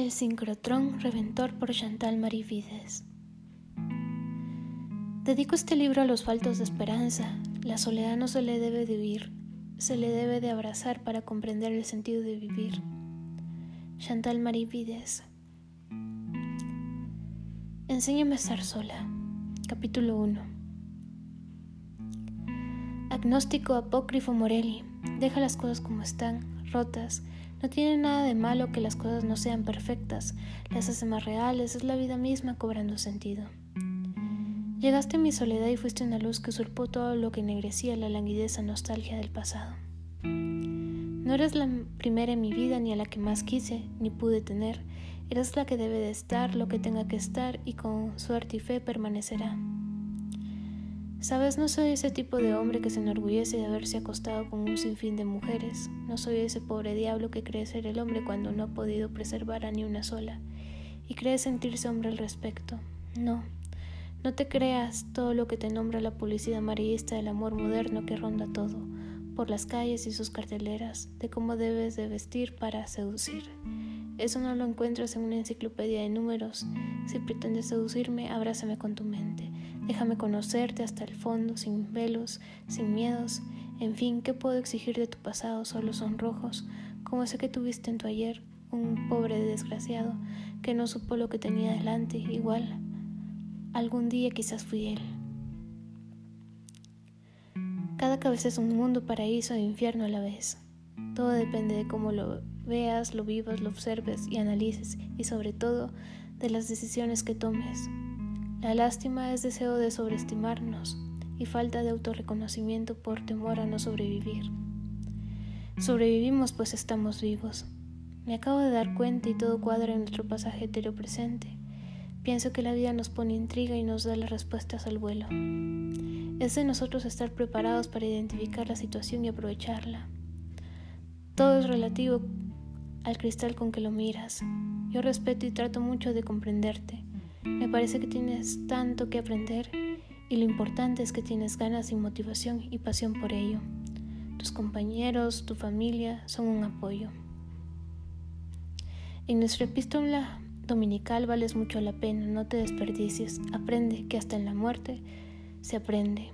El sincrotrón reventor por Chantal Marie Vides. Dedico este libro a los faltos de esperanza. La soledad no se le debe de huir, se le debe de abrazar para comprender el sentido de vivir. Chantal Marie Vides. Enséñame a estar sola. Capítulo 1. Agnóstico apócrifo Morelli. Deja las cosas como están, rotas, no tiene nada de malo que las cosas no sean perfectas, las hace más reales, es la vida misma cobrando sentido. Llegaste a mi soledad y fuiste una luz que usurpó todo lo que ennegrecía la languideza nostalgia del pasado. No eres la primera en mi vida ni a la que más quise ni pude tener, eres la que debe de estar, lo que tenga que estar y con suerte y fe permanecerá. Sabes, no soy ese tipo de hombre que se enorgullece de haberse acostado con un sinfín de mujeres. No soy ese pobre diablo que cree ser el hombre cuando no ha podido preservar a ni una sola y cree sentirse hombre al respecto. No, no te creas todo lo que te nombra la publicidad amarillista del amor moderno que ronda todo, por las calles y sus carteleras, de cómo debes de vestir para seducir. Eso no lo encuentras en una enciclopedia de números. Si pretendes seducirme, abrázame con tu mente. Déjame conocerte hasta el fondo, sin velos, sin miedos. En fin, ¿qué puedo exigir de tu pasado? Solo son rojos, como ese que tuviste en tu ayer, un pobre desgraciado que no supo lo que tenía delante. Igual, algún día quizás fui él. Cada cabeza es un mundo, paraíso e infierno a la vez. Todo depende de cómo lo veas, lo vivas, lo observes y analices, y sobre todo de las decisiones que tomes. La lástima es deseo de sobreestimarnos y falta de autorreconocimiento por temor a no sobrevivir. Sobrevivimos pues estamos vivos. Me acabo de dar cuenta y todo cuadra en nuestro pasaje presente. Pienso que la vida nos pone intriga y nos da las respuestas al vuelo. Es de nosotros estar preparados para identificar la situación y aprovecharla. Todo es relativo al cristal con que lo miras. Yo respeto y trato mucho de comprenderte. Me parece que tienes tanto que aprender y lo importante es que tienes ganas y motivación y pasión por ello. Tus compañeros, tu familia son un apoyo. En nuestra epístola dominical vales mucho la pena, no te desperdicies, aprende que hasta en la muerte se aprende.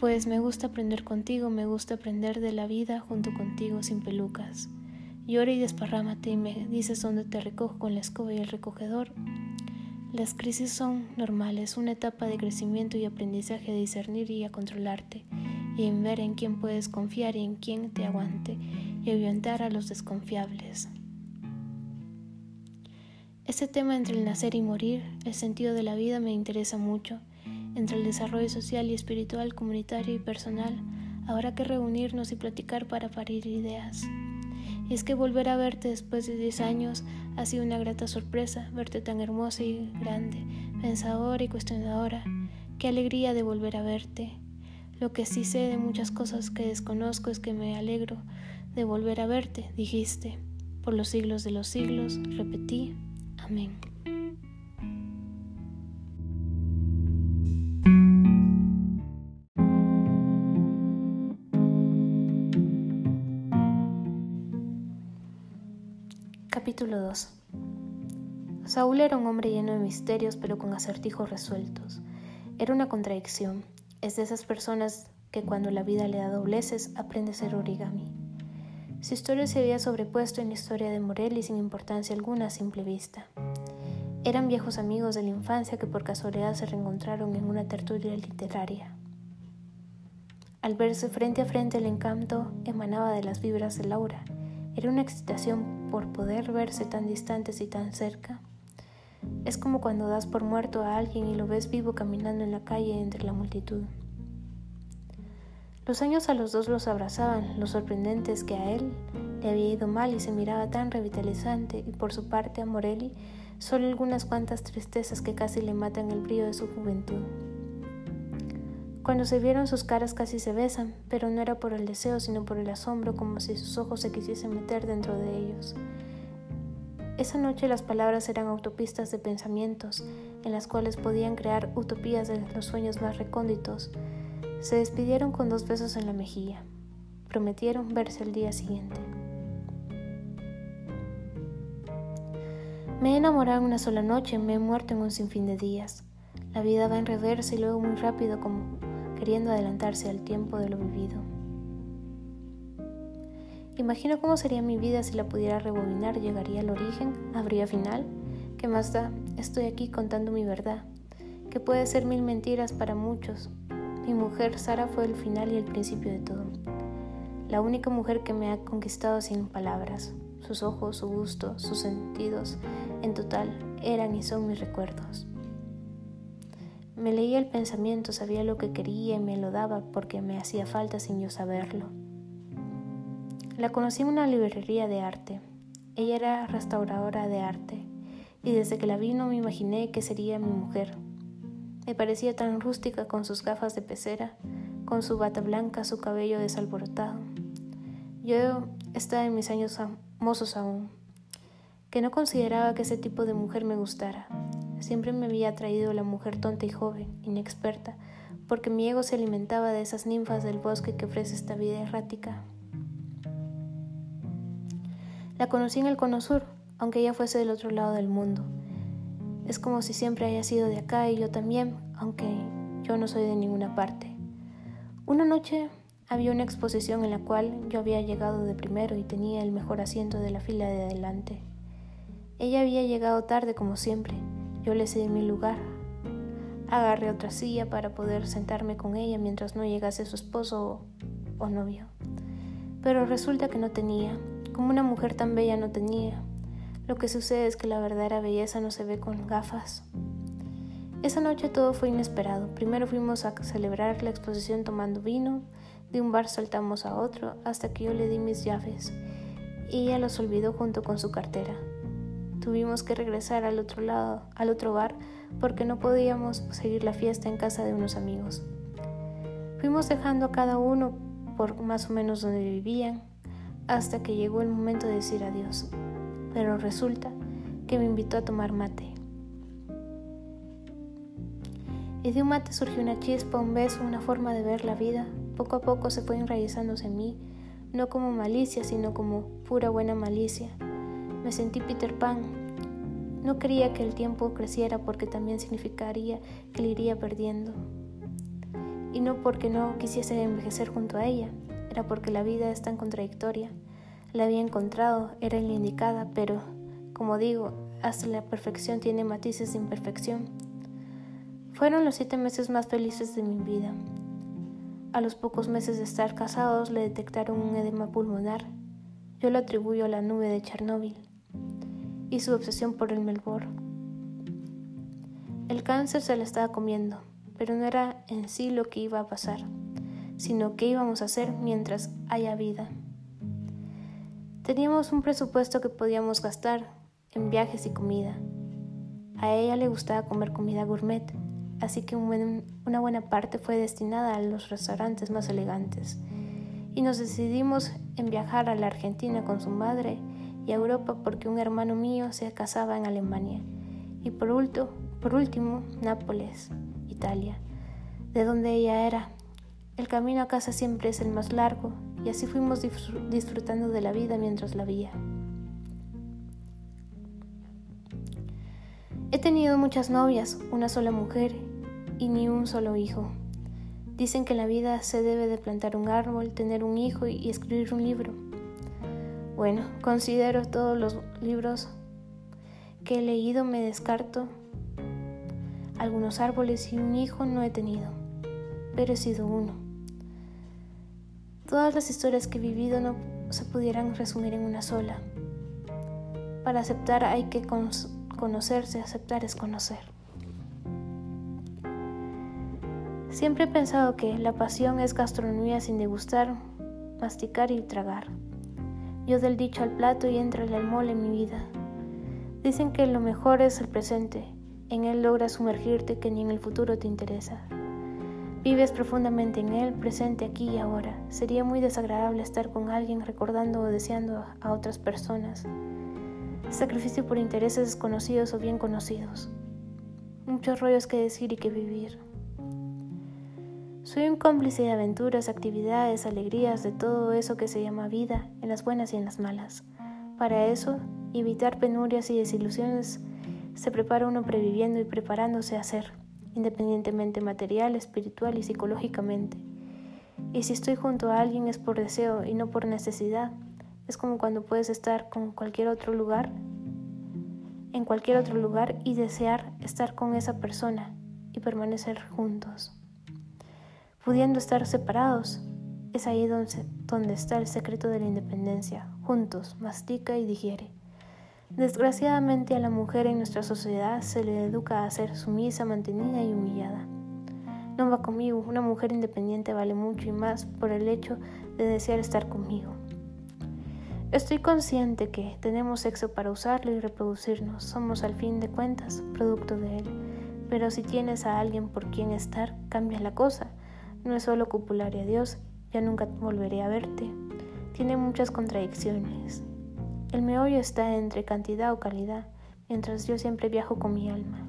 Pues me gusta aprender contigo, me gusta aprender de la vida junto contigo sin pelucas. Llora y desparrámate y me dices dónde te recojo con la escoba y el recogedor. Las crisis son normales, una etapa de crecimiento y aprendizaje de discernir y a controlarte, y en ver en quién puedes confiar y en quién te aguante, y ahuyentar a los desconfiables. Este tema entre el nacer y morir, el sentido de la vida me interesa mucho, entre el desarrollo social y espiritual, comunitario y personal, habrá que reunirnos y platicar para parir ideas. Y es que volver a verte después de 10 años ha sido una grata sorpresa, verte tan hermosa y grande, pensadora y cuestionadora. Qué alegría de volver a verte. Lo que sí sé de muchas cosas que desconozco es que me alegro de volver a verte, dijiste. Por los siglos de los siglos, repetí. Amén. Capítulo 2 Saúl era un hombre lleno de misterios pero con acertijos resueltos. Era una contradicción. Es de esas personas que cuando la vida le da dobleces aprende a ser origami. Su historia se había sobrepuesto en la historia de Morelli sin importancia alguna a simple vista. Eran viejos amigos de la infancia que por casualidad se reencontraron en una tertulia literaria. Al verse frente a frente el encanto emanaba de las vibras de Laura era una excitación por poder verse tan distantes y tan cerca. Es como cuando das por muerto a alguien y lo ves vivo caminando en la calle entre la multitud. Los años a los dos los abrazaban, lo sorprendente es que a él le había ido mal y se miraba tan revitalizante, y por su parte a Morelli solo algunas cuantas tristezas que casi le matan el brillo de su juventud. Cuando se vieron sus caras casi se besan, pero no era por el deseo, sino por el asombro, como si sus ojos se quisiesen meter dentro de ellos. Esa noche las palabras eran autopistas de pensamientos, en las cuales podían crear utopías de los sueños más recónditos. Se despidieron con dos besos en la mejilla. Prometieron verse el día siguiente. Me he enamorado en una sola noche, me he muerto en un sinfín de días. La vida va en reversa y luego muy rápido como queriendo adelantarse al tiempo de lo vivido. Imagino cómo sería mi vida si la pudiera rebobinar, llegaría al origen, habría final. ¿Qué más da? Estoy aquí contando mi verdad, que puede ser mil mentiras para muchos. Mi mujer Sara fue el final y el principio de todo. La única mujer que me ha conquistado sin palabras. Sus ojos, su gusto, sus sentidos, en total, eran y son mis recuerdos. Me leía el pensamiento, sabía lo que quería y me lo daba porque me hacía falta sin yo saberlo. La conocí en una librería de arte. Ella era restauradora de arte y desde que la vi no me imaginé que sería mi mujer. Me parecía tan rústica con sus gafas de pecera, con su bata blanca, su cabello desalborotado. Yo estaba en mis años mozos aún, que no consideraba que ese tipo de mujer me gustara. Siempre me había atraído la mujer tonta y joven, inexperta, porque mi ego se alimentaba de esas ninfas del bosque que ofrece esta vida errática. La conocí en el Cono Sur, aunque ella fuese del otro lado del mundo. Es como si siempre haya sido de acá y yo también, aunque yo no soy de ninguna parte. Una noche había una exposición en la cual yo había llegado de primero y tenía el mejor asiento de la fila de adelante. Ella había llegado tarde como siempre, yo le cedí mi lugar. Agarré otra silla para poder sentarme con ella mientras no llegase su esposo o, novio. Pero resulta que no tenía, como una mujer tan bella no tenía. Lo que sucede es que la verdadera belleza no se ve con gafas. Esa noche todo fue inesperado. Primero fuimos a celebrar la exposición tomando vino, de un bar saltamos a otro hasta que yo le di mis llaves y ella los olvidó junto con su cartera. Tuvimos que regresar al otro lado, al otro bar, porque no podíamos seguir la fiesta en casa de unos amigos. Fuimos dejando a cada uno por más o menos donde vivían, hasta que llegó el momento de decir adiós. Pero resulta que me invitó a tomar mate. Y de un mate surgió una chispa, un beso, una forma de ver la vida. Poco a poco se fue enraizándose en mí, no como malicia, sino como pura buena malicia. Me sentí Peter Pan. No quería que el tiempo creciera porque también significaría que le iría perdiendo. Y no porque no quisiese envejecer junto a ella, era porque la vida es tan contradictoria. La había encontrado, era la indicada, pero, como digo, hasta la perfección tiene matices de imperfección. Fueron los siete meses más felices de mi vida. A los pocos meses de estar casados le detectaron un edema pulmonar. Yo lo atribuyo a la nube de Chernóbil y su obsesión por el Melbourne. El cáncer se le estaba comiendo, pero no era en sí lo que iba a pasar, sino qué íbamos a hacer mientras haya vida. Teníamos un presupuesto que podíamos gastar en viajes y comida. A ella le gustaba comer comida gourmet, así que una buena parte fue destinada a los restaurantes más elegantes. Y nos decidimos en viajar a la Argentina con su madre y a Europa porque un hermano mío se casaba en Alemania. Y por, último, por último, Nápoles, Italia, de donde ella era. El camino a casa siempre es el más largo y así fuimos disfrutando de la vida mientras la veía. He tenido muchas novias, una sola mujer y ni un solo hijo. Dicen que la vida se debe de plantar un árbol, tener un hijo y escribir un libro. Bueno, considero todos los libros que he leído, me descarto. Algunos árboles y un hijo no he tenido, pero he sido uno. Todas las historias que he vivido no se pudieran resumir en una sola. Para aceptar hay que conocerse, aceptar es conocer. Siempre he pensado que la pasión es gastronomía sin degustar, masticar y tragar. Yo del dicho al plato y entra el mole en mi vida. Dicen que lo mejor es el presente, en él logras sumergirte que ni en el futuro te interesa. Vives profundamente en él, presente aquí y ahora. Sería muy desagradable estar con alguien recordando o deseando a otras personas. Sacrificio por intereses desconocidos o bien conocidos. Muchos rollos que decir y que vivir. Soy un cómplice de aventuras, actividades, alegrías, de todo eso que se llama vida, en las buenas y en las malas. Para eso evitar penurias y desilusiones se prepara uno previviendo y preparándose a ser, independientemente material, espiritual y psicológicamente. Y si estoy junto a alguien es por deseo y no por necesidad. Es como cuando puedes estar con cualquier otro lugar, en cualquier otro lugar y desear estar con esa persona y permanecer juntos. Pudiendo estar separados, es ahí donde, está el secreto de la independencia. Juntos, mastica y digiere. Desgraciadamente a la mujer en nuestra sociedad se le educa a ser sumisa, mantenida y humillada. No va conmigo, una mujer independiente vale mucho y más por el hecho de desear estar conmigo. Estoy consciente que tenemos sexo para usarlo y reproducirnos, somos al fin de cuentas producto de él, pero si tienes a alguien por quien estar, cambia la cosa. No es solo copular y adiós, ya nunca volveré a verte. Tiene muchas contradicciones, el meollo está entre cantidad o calidad, mientras yo siempre viajo con mi alma.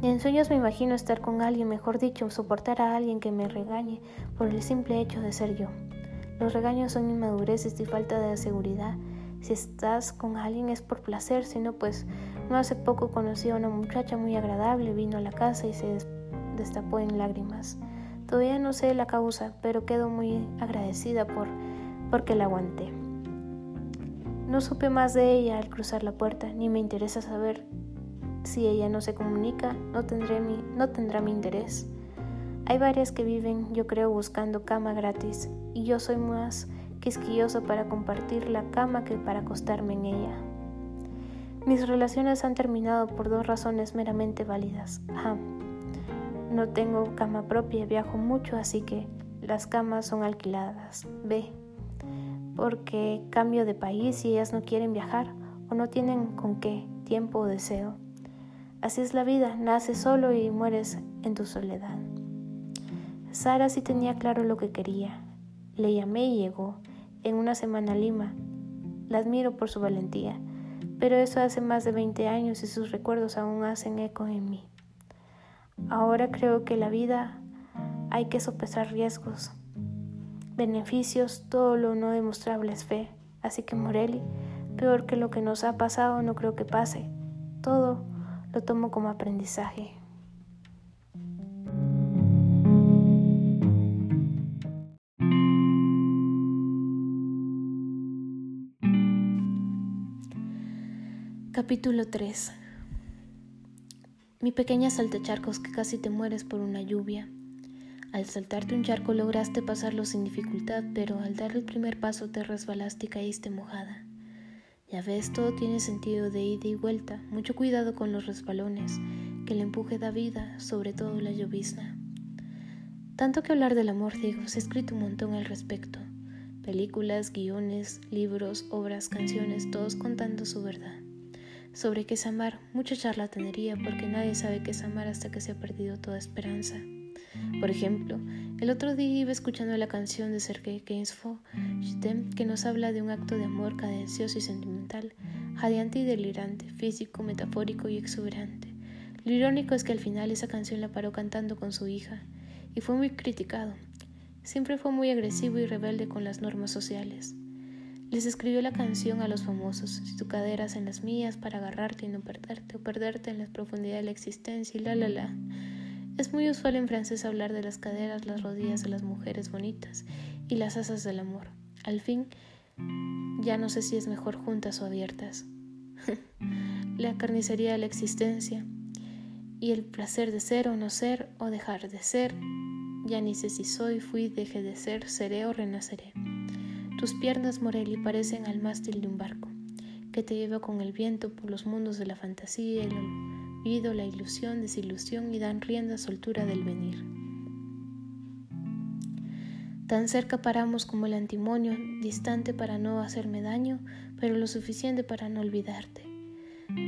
Ni en sueños me imagino estar con alguien, mejor dicho, soportar a alguien que me regañe por el simple hecho de ser yo. Los regaños son inmadureces y falta de seguridad. Si estás con alguien es por placer, si no, pues no hace poco conocí a una muchacha muy agradable, vino a la casa y se destapó en lágrimas. Todavía no sé la causa, pero quedo muy agradecida por porque la aguanté. No supe más de ella al cruzar la puerta, ni me interesa saber si ella no se comunica, no, tendré mi, no tendrá mi interés. Hay varias que viven, yo creo, buscando cama gratis, y yo soy más quisquilloso para compartir la cama que para acostarme en ella. Mis relaciones han terminado por dos razones meramente válidas. A. No tengo cama propia, viajo mucho, así que las camas son alquiladas. B porque cambio de país y ellas no quieren viajar o no tienen con qué, tiempo o deseo. Así es la vida, naces solo y mueres en tu soledad. Sara sí tenía claro lo que quería. Le llamé y llegó, en una semana a Lima. La admiro por su valentía, pero eso hace más de 20 años y sus recuerdos aún hacen eco en mí. Ahora creo que la vida hay que sopesar riesgos, beneficios, todo lo no demostrable es fe. Así que Morelli, peor que lo que nos ha pasado, no creo que pase. Todo lo tomo como aprendizaje. Capítulo 3 Mi pequeña saltecharcos que casi te mueres por una lluvia. Al saltarte un charco lograste pasarlo sin dificultad, pero al dar el primer paso te resbalaste y caíste mojada. Ya ves, todo tiene sentido de ida y vuelta. Mucho cuidado con los resbalones, que el empuje da vida, sobre todo la llovizna. Tanto que hablar del amor, digo, se ha escrito un montón al respecto. Películas, guiones, libros, obras, canciones, todos contando su verdad. Sobre qué es amar, mucha charlatanería porque nadie sabe qué es amar hasta que se ha perdido toda esperanza. Por ejemplo, el otro día iba escuchando la canción de Sergei Gainsbourg, que nos habla de un acto de amor cadencioso y sentimental, jadeante y delirante, físico, metafórico y exuberante. Lo irónico es que al final esa canción la paró cantando con su hija, y fue muy criticado. Siempre fue muy agresivo y rebelde con las normas sociales. Les escribió la canción a los famosos, si tu caderas en las mías para agarrarte y no perderte, o perderte en la profundidad de la existencia y la la la. Es muy usual en francés hablar de las caderas, las rodillas de las mujeres bonitas y las asas del amor. Al fin, ya no sé si es mejor juntas o abiertas. la carnicería de la existencia y el placer de ser o no ser o dejar de ser. Ya ni sé si soy, fui, dejé de ser, seré o renaceré. Tus piernas, Morelli, parecen al mástil de un barco que te lleva con el viento por los mundos de la fantasía el la ilusión, desilusión y dan rienda soltura del venir. Tan cerca paramos como el antimonio, distante para no hacerme daño, pero lo suficiente para no olvidarte.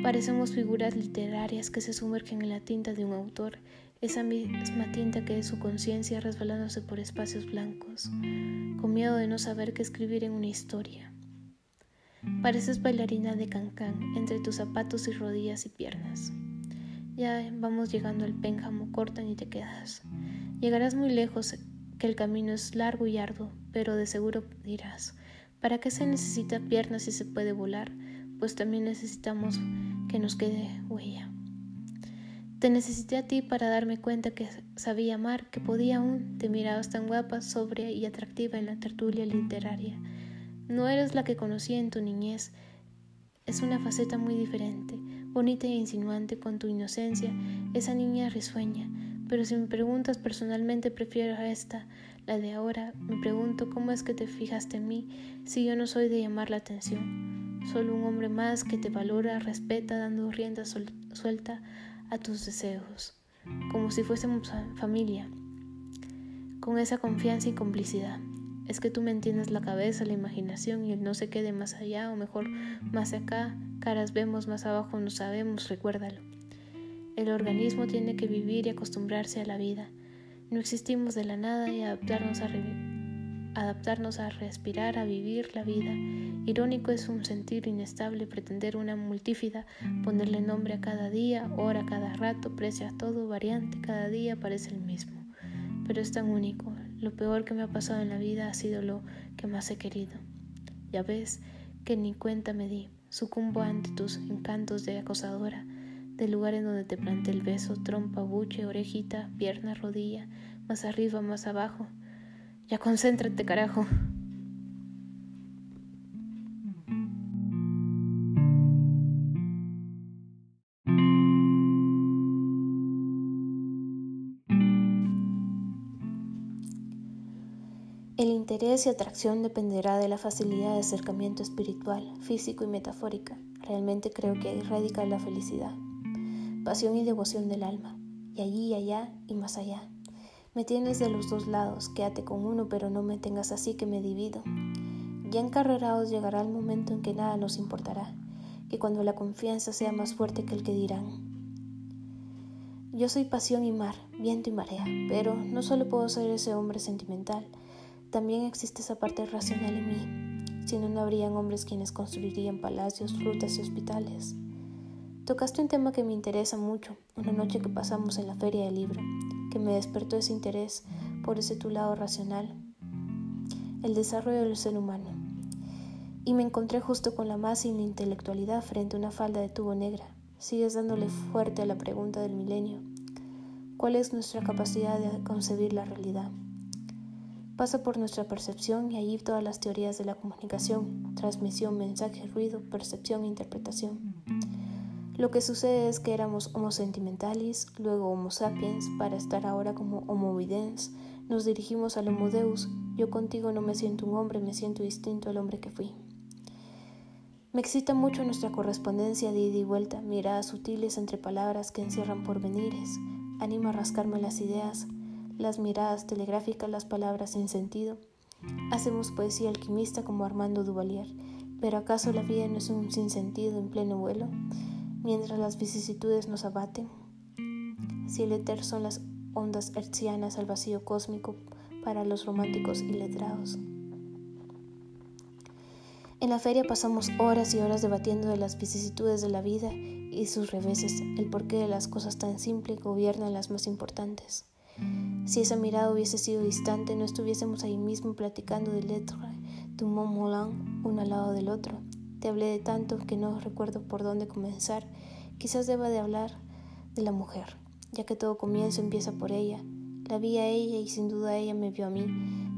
Parecemos figuras literarias que se sumergen en la tinta de un autor, esa misma tinta que es su conciencia resbalándose por espacios blancos, con miedo de no saber qué escribir en una historia. Pareces bailarina de cancán entre tus zapatos y rodillas y piernas. Ya vamos llegando al pénjamo, cortan y te quedas. Llegarás muy lejos, que el camino es largo y arduo, pero de seguro dirás, ¿Para qué se necesita piernas si se puede volar? Pues también necesitamos que nos quede huella. Te necesité a ti para darme cuenta que sabía amar, que podía aún. Te mirabas tan guapa, sobria y atractiva en la tertulia literaria. No eres la que conocí en tu niñez. Es una faceta muy diferente, bonita e insinuante con tu inocencia, esa niña risueña. Pero si me preguntas personalmente, prefiero a esta, la de ahora. Me pregunto cómo es que te fijaste en mí si yo no soy de llamar la atención. Solo un hombre más que te valora, respeta, dando rienda suelta a tus deseos, como si fuésemos familia, con esa confianza y complicidad. Es que tú me entiendes la cabeza, la imaginación y el no se quede más allá o mejor más acá, caras vemos, más abajo no sabemos, recuérdalo. El organismo tiene que vivir y acostumbrarse a la vida. No existimos de la nada y adaptarnos a adaptarnos a respirar, a vivir la vida. Irónico es un sentir inestable, pretender una multífida, ponerle nombre a cada día, hora, cada rato, precio a todo, variante, cada día parece el mismo. Pero es tan único. Lo peor que me ha pasado en la vida ha sido lo que más he querido. Ya ves que ni cuenta me di, sucumbo ante tus encantos de acosadora, del lugar en donde te planté el beso, trompa, buche, orejita, pierna, rodilla, más arriba, más abajo, ya concéntrate, carajo. El interés y atracción dependerá de la facilidad de acercamiento espiritual, físico y metafórica. Realmente creo que ahí radica la felicidad, pasión y devoción del alma, y allí y allá y más allá. Me tienes de los dos lados, quédate con uno, pero no me tengas así que me divido. Ya encarrerados llegará el momento en que nada nos importará, que cuando la confianza sea más fuerte que el que dirán. Yo soy pasión y mar, viento y marea, pero no solo puedo ser ese hombre sentimental, también existe esa parte racional en mí, si no, no habrían hombres quienes construirían palacios, frutas y hospitales. Tocaste un tema que me interesa mucho, una noche que pasamos en la feria del libro que me despertó ese interés por ese tu lado racional, el desarrollo del ser humano. Y me encontré justo con la más intelectualidad frente a una falda de tubo negra. Sigues dándole fuerte a la pregunta del milenio. ¿Cuál es nuestra capacidad de concebir la realidad? Pasa por nuestra percepción y allí todas las teorías de la comunicación, transmisión, mensaje, ruido, percepción e interpretación. Lo que sucede es que éramos Homo sentimentalis, luego Homo sapiens, para estar ahora como Homo videns. Nos dirigimos al Homo deus. Yo contigo no me siento un hombre, me siento distinto al hombre que fui. Me excita mucho nuestra correspondencia de ida y vuelta, miradas sutiles entre palabras que encierran porvenires. Anima a rascarme las ideas, las miradas telegráficas, las palabras sin sentido. Hacemos poesía alquimista como Armando Duvalier, pero ¿acaso la vida no es un sinsentido en pleno vuelo? Mientras las vicisitudes nos abaten. Si el éter son las ondas hertzianas al vacío cósmico para los románticos y letrados. En la feria pasamos horas y horas debatiendo de las vicisitudes de la vida y sus reveses, el porqué de las cosas tan simples gobiernan las más importantes. Si esa mirada hubiese sido distante, no estuviésemos ahí mismo platicando de lettre de Mont Moulin uno al lado del otro, te hablé de tanto que no recuerdo por dónde comenzar. Quizás deba de hablar de la mujer, ya que todo comienzo empieza por ella. La vi a ella y sin duda ella me vio a mí,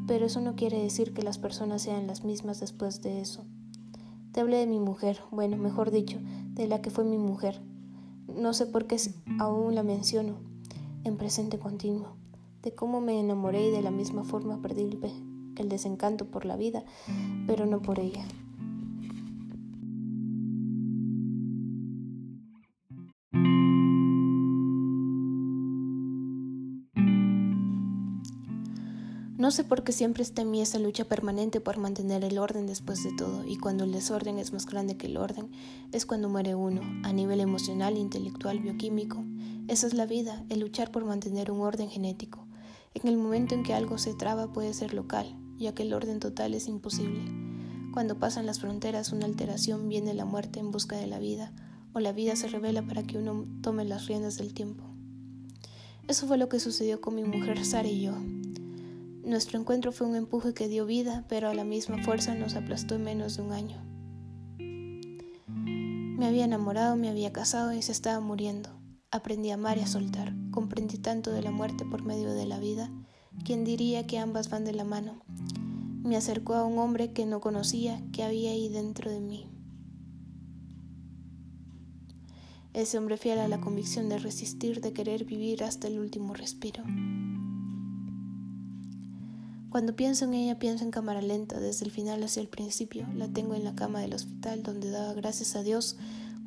pero eso no quiere decir que las personas sean las mismas después de eso. Te hablé de mi mujer, bueno, mejor dicho, de la que fue mi mujer. No sé por qué aún la menciono en presente continuo, de cómo me enamoré y de la misma forma perdí el desencanto por la vida, pero no por ella. No sé por qué siempre está en mí esa lucha permanente por mantener el orden después de todo, y cuando el desorden es más grande que el orden, es cuando muere uno, a nivel emocional, intelectual, bioquímico. Esa es la vida, el luchar por mantener un orden genético. En el momento en que algo se traba puede ser local, ya que el orden total es imposible. Cuando pasan las fronteras, una alteración viene la muerte en busca de la vida, o la vida se revela para que uno tome las riendas del tiempo. Eso fue lo que sucedió con mi mujer Sara y yo. Nuestro encuentro fue un empuje que dio vida, pero a la misma fuerza nos aplastó en menos de un año. Me había enamorado, me había casado y se estaba muriendo. Aprendí a amar y a soltar. Comprendí tanto de la muerte por medio de la vida. ¿Quién diría que ambas van de la mano? Me acercó a un hombre que no conocía, que había ahí dentro de mí. Ese hombre fiel a la convicción de resistir, de querer vivir hasta el último respiro. Cuando pienso en ella, pienso en cámara lenta, desde el final hacia el principio. La tengo en la cama del hospital, donde daba gracias a Dios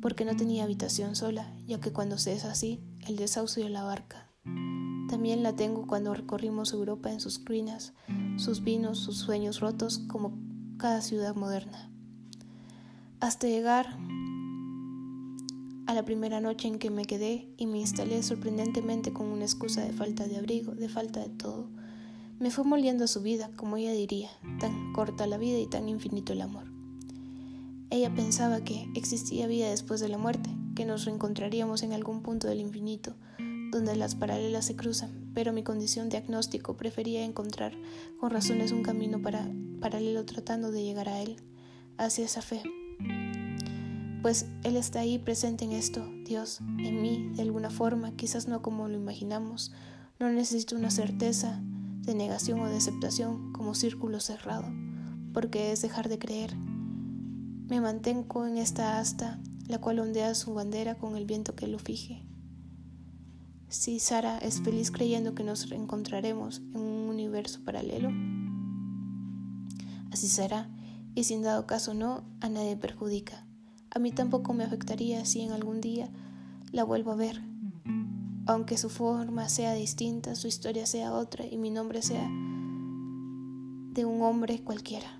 porque no tenía habitación sola, ya que cuando se es así, el desahucio la barca. También la tengo cuando recorrimos Europa en sus ruinas, sus vinos, sus sueños rotos, como cada ciudad moderna. Hasta llegar a la primera noche en que me quedé y me instalé sorprendentemente con una excusa de falta de abrigo, de falta de todo me fue moliendo su vida, como ella diría, tan corta la vida y tan infinito el amor. Ella pensaba que existía vida después de la muerte, que nos reencontraríamos en algún punto del infinito, donde las paralelas se cruzan, pero mi condición de agnóstico prefería encontrar con razones un camino para, paralelo tratando de llegar a él, hacia esa fe. Pues Él está ahí presente en esto, Dios, en mí, de alguna forma, quizás no como lo imaginamos. No necesito una certeza, de negación o de aceptación como círculo cerrado, porque es dejar de creer. Me mantengo en esta asta, la cual ondea su bandera con el viento que lo fije. Si Sara es feliz creyendo que nos reencontraremos en un universo paralelo, así será, y sin dado caso no, a nadie perjudica. A mí tampoco me afectaría si en algún día la vuelvo a ver aunque su forma sea distinta, su historia sea otra y mi nombre sea de un hombre cualquiera.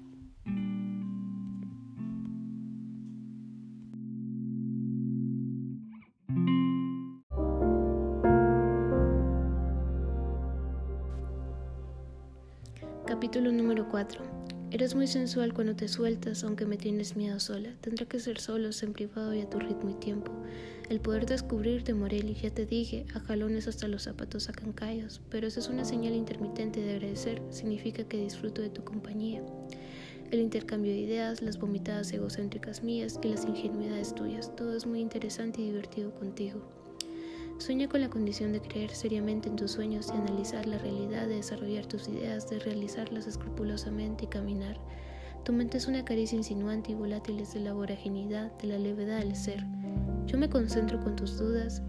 Capítulo número 4 Eres muy sensual cuando te sueltas, aunque me tienes miedo sola. Tendrá que ser solos, en privado y a tu ritmo y tiempo. El poder descubrirte, Morelli, ya te dije, a jalones hasta los zapatos sacan callos, pero esa es una señal intermitente de agradecer, significa que disfruto de tu compañía. El intercambio de ideas, las vomitadas egocéntricas mías y las ingenuidades tuyas, todo es muy interesante y divertido contigo. Sueña con la condición de creer seriamente en tus sueños y analizar la realidad, de desarrollar tus ideas, de realizarlas escrupulosamente y caminar. Tu mente es una caricia insinuante y volátil de la voraginidad, de la levedad del ser. Yo me concentro con tus dudas,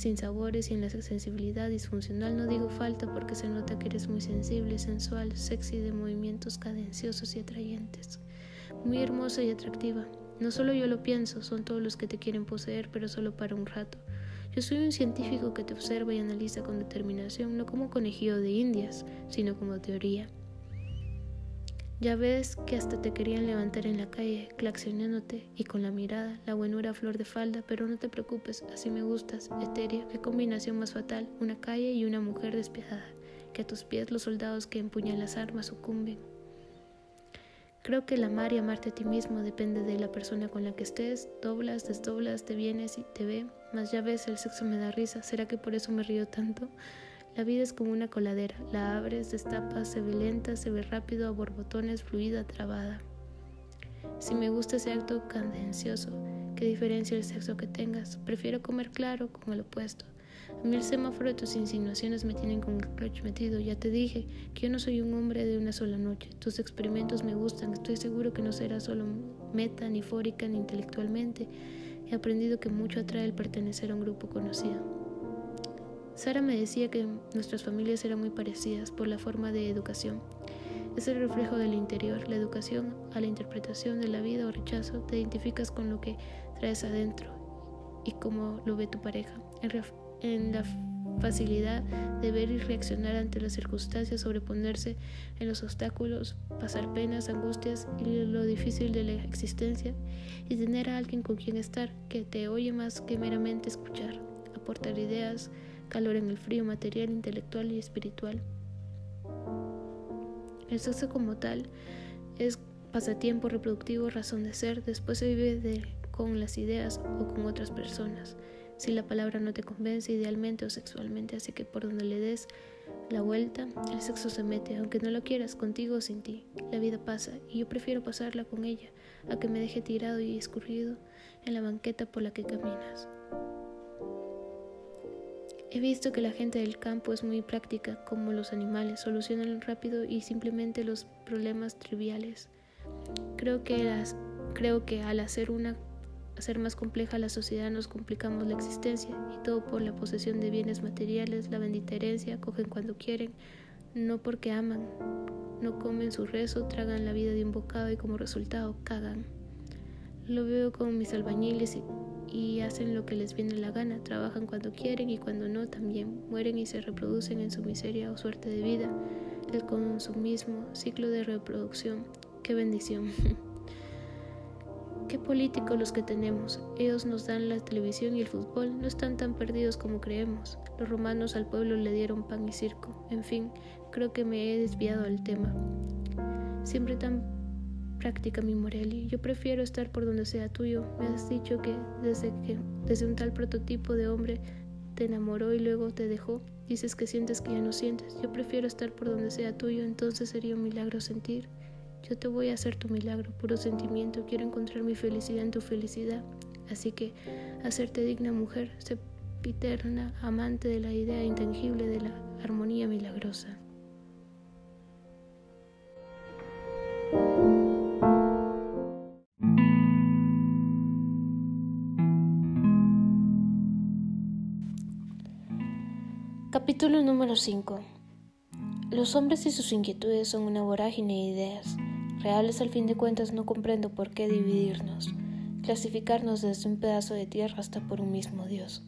sin sabores y en la sensibilidad disfuncional no digo falta porque se nota que eres muy sensible, sensual, sexy, de movimientos cadenciosos y atrayentes. Muy hermosa y atractiva. No solo yo lo pienso, son todos los que te quieren poseer, pero solo para un rato. Yo soy un científico que te observa y analiza con determinación, no como conejillo de indias, sino como teoría. Ya ves que hasta te querían levantar en la calle, claxionándote y con la mirada, la buenura flor de falda, pero no te preocupes, así me gustas, etérea, qué combinación más fatal, una calle y una mujer despiadada, que a tus pies los soldados que empuñan las armas sucumben. Creo que el amar y amarte a ti mismo depende de la persona con la que estés, doblas, desdoblas, te vienes y te ve, mas ya ves, el sexo me da risa, ¿será que por eso me río tanto? La vida es como una coladera, la abres, destapas, se ve lenta, se ve rápido, a borbotones, fluida, trabada. Si me gusta ese acto cadencioso, ¿qué diferencia el sexo que tengas? Prefiero comer claro con el opuesto. A mí el semáforo de tus insinuaciones me tienen con el clutch metido. Ya te dije que yo no soy un hombre de una sola noche. Tus experimentos me gustan. Estoy seguro que no serás solo meta, ni fórica, ni intelectualmente. He aprendido que mucho atrae el pertenecer a un grupo conocido. Sara me decía que nuestras familias eran muy parecidas por la forma de educación. Es el reflejo del interior, la educación a la interpretación de la vida o rechazo, te identificas con lo que traes adentro y cómo lo ve tu pareja. En, la facilidad de ver y reaccionar ante las circunstancias, sobreponerse en los obstáculos, pasar penas, angustias y lo difícil de la existencia y tener a alguien con quien estar que te oye más que meramente escuchar, aportar ideas, calor en el frío material, intelectual y espiritual. El sexo como tal es pasatiempo reproductivo, razón de ser, después se vive con las ideas o con otras personas. Si la palabra no te convence idealmente o sexualmente, así que por donde le des la vuelta, el sexo se mete, aunque no lo quieras, contigo o sin ti. La vida pasa y yo prefiero pasarla con ella a que me deje tirado y escurrido en la banqueta por la que caminas. He visto que la gente del campo es muy práctica, como los animales, solucionan rápido y simplemente los problemas triviales. Creo que, al hacer una hacer más compleja la sociedad nos complicamos la existencia y todo por la posesión de bienes materiales, la bendita herencia, cogen cuando quieren, no porque aman, no comen su rezo, tragan la vida de un bocado y como resultado cagan. Lo veo con mis albañiles y, y hacen lo que les viene la gana, trabajan cuando quieren y cuando no también, mueren y se reproducen en su miseria o suerte de vida, el consumismo, ciclo de reproducción, qué bendición. Qué políticos los que tenemos. Ellos nos dan la televisión y el fútbol. No están tan perdidos como creemos. Los romanos al pueblo le dieron pan y circo. En fin, creo que me he desviado del tema. Siempre tan práctica mi Morelli. Yo prefiero estar por donde sea tuyo. Me has dicho que desde que desde un tal prototipo de hombre te enamoró y luego te dejó. Dices que sientes que ya no sientes. Yo prefiero estar por donde sea tuyo, entonces sería un milagro sentir. Yo te voy a hacer tu milagro, puro sentimiento. Quiero encontrar mi felicidad en tu felicidad. Así que hacerte digna mujer, sempiterna, amante de la idea intangible de la armonía milagrosa. Capítulo número 5 Los hombres y sus inquietudes son una vorágine de ideas reales al fin de cuentas no comprendo por qué dividirnos, clasificarnos desde un pedazo de tierra hasta por un mismo Dios.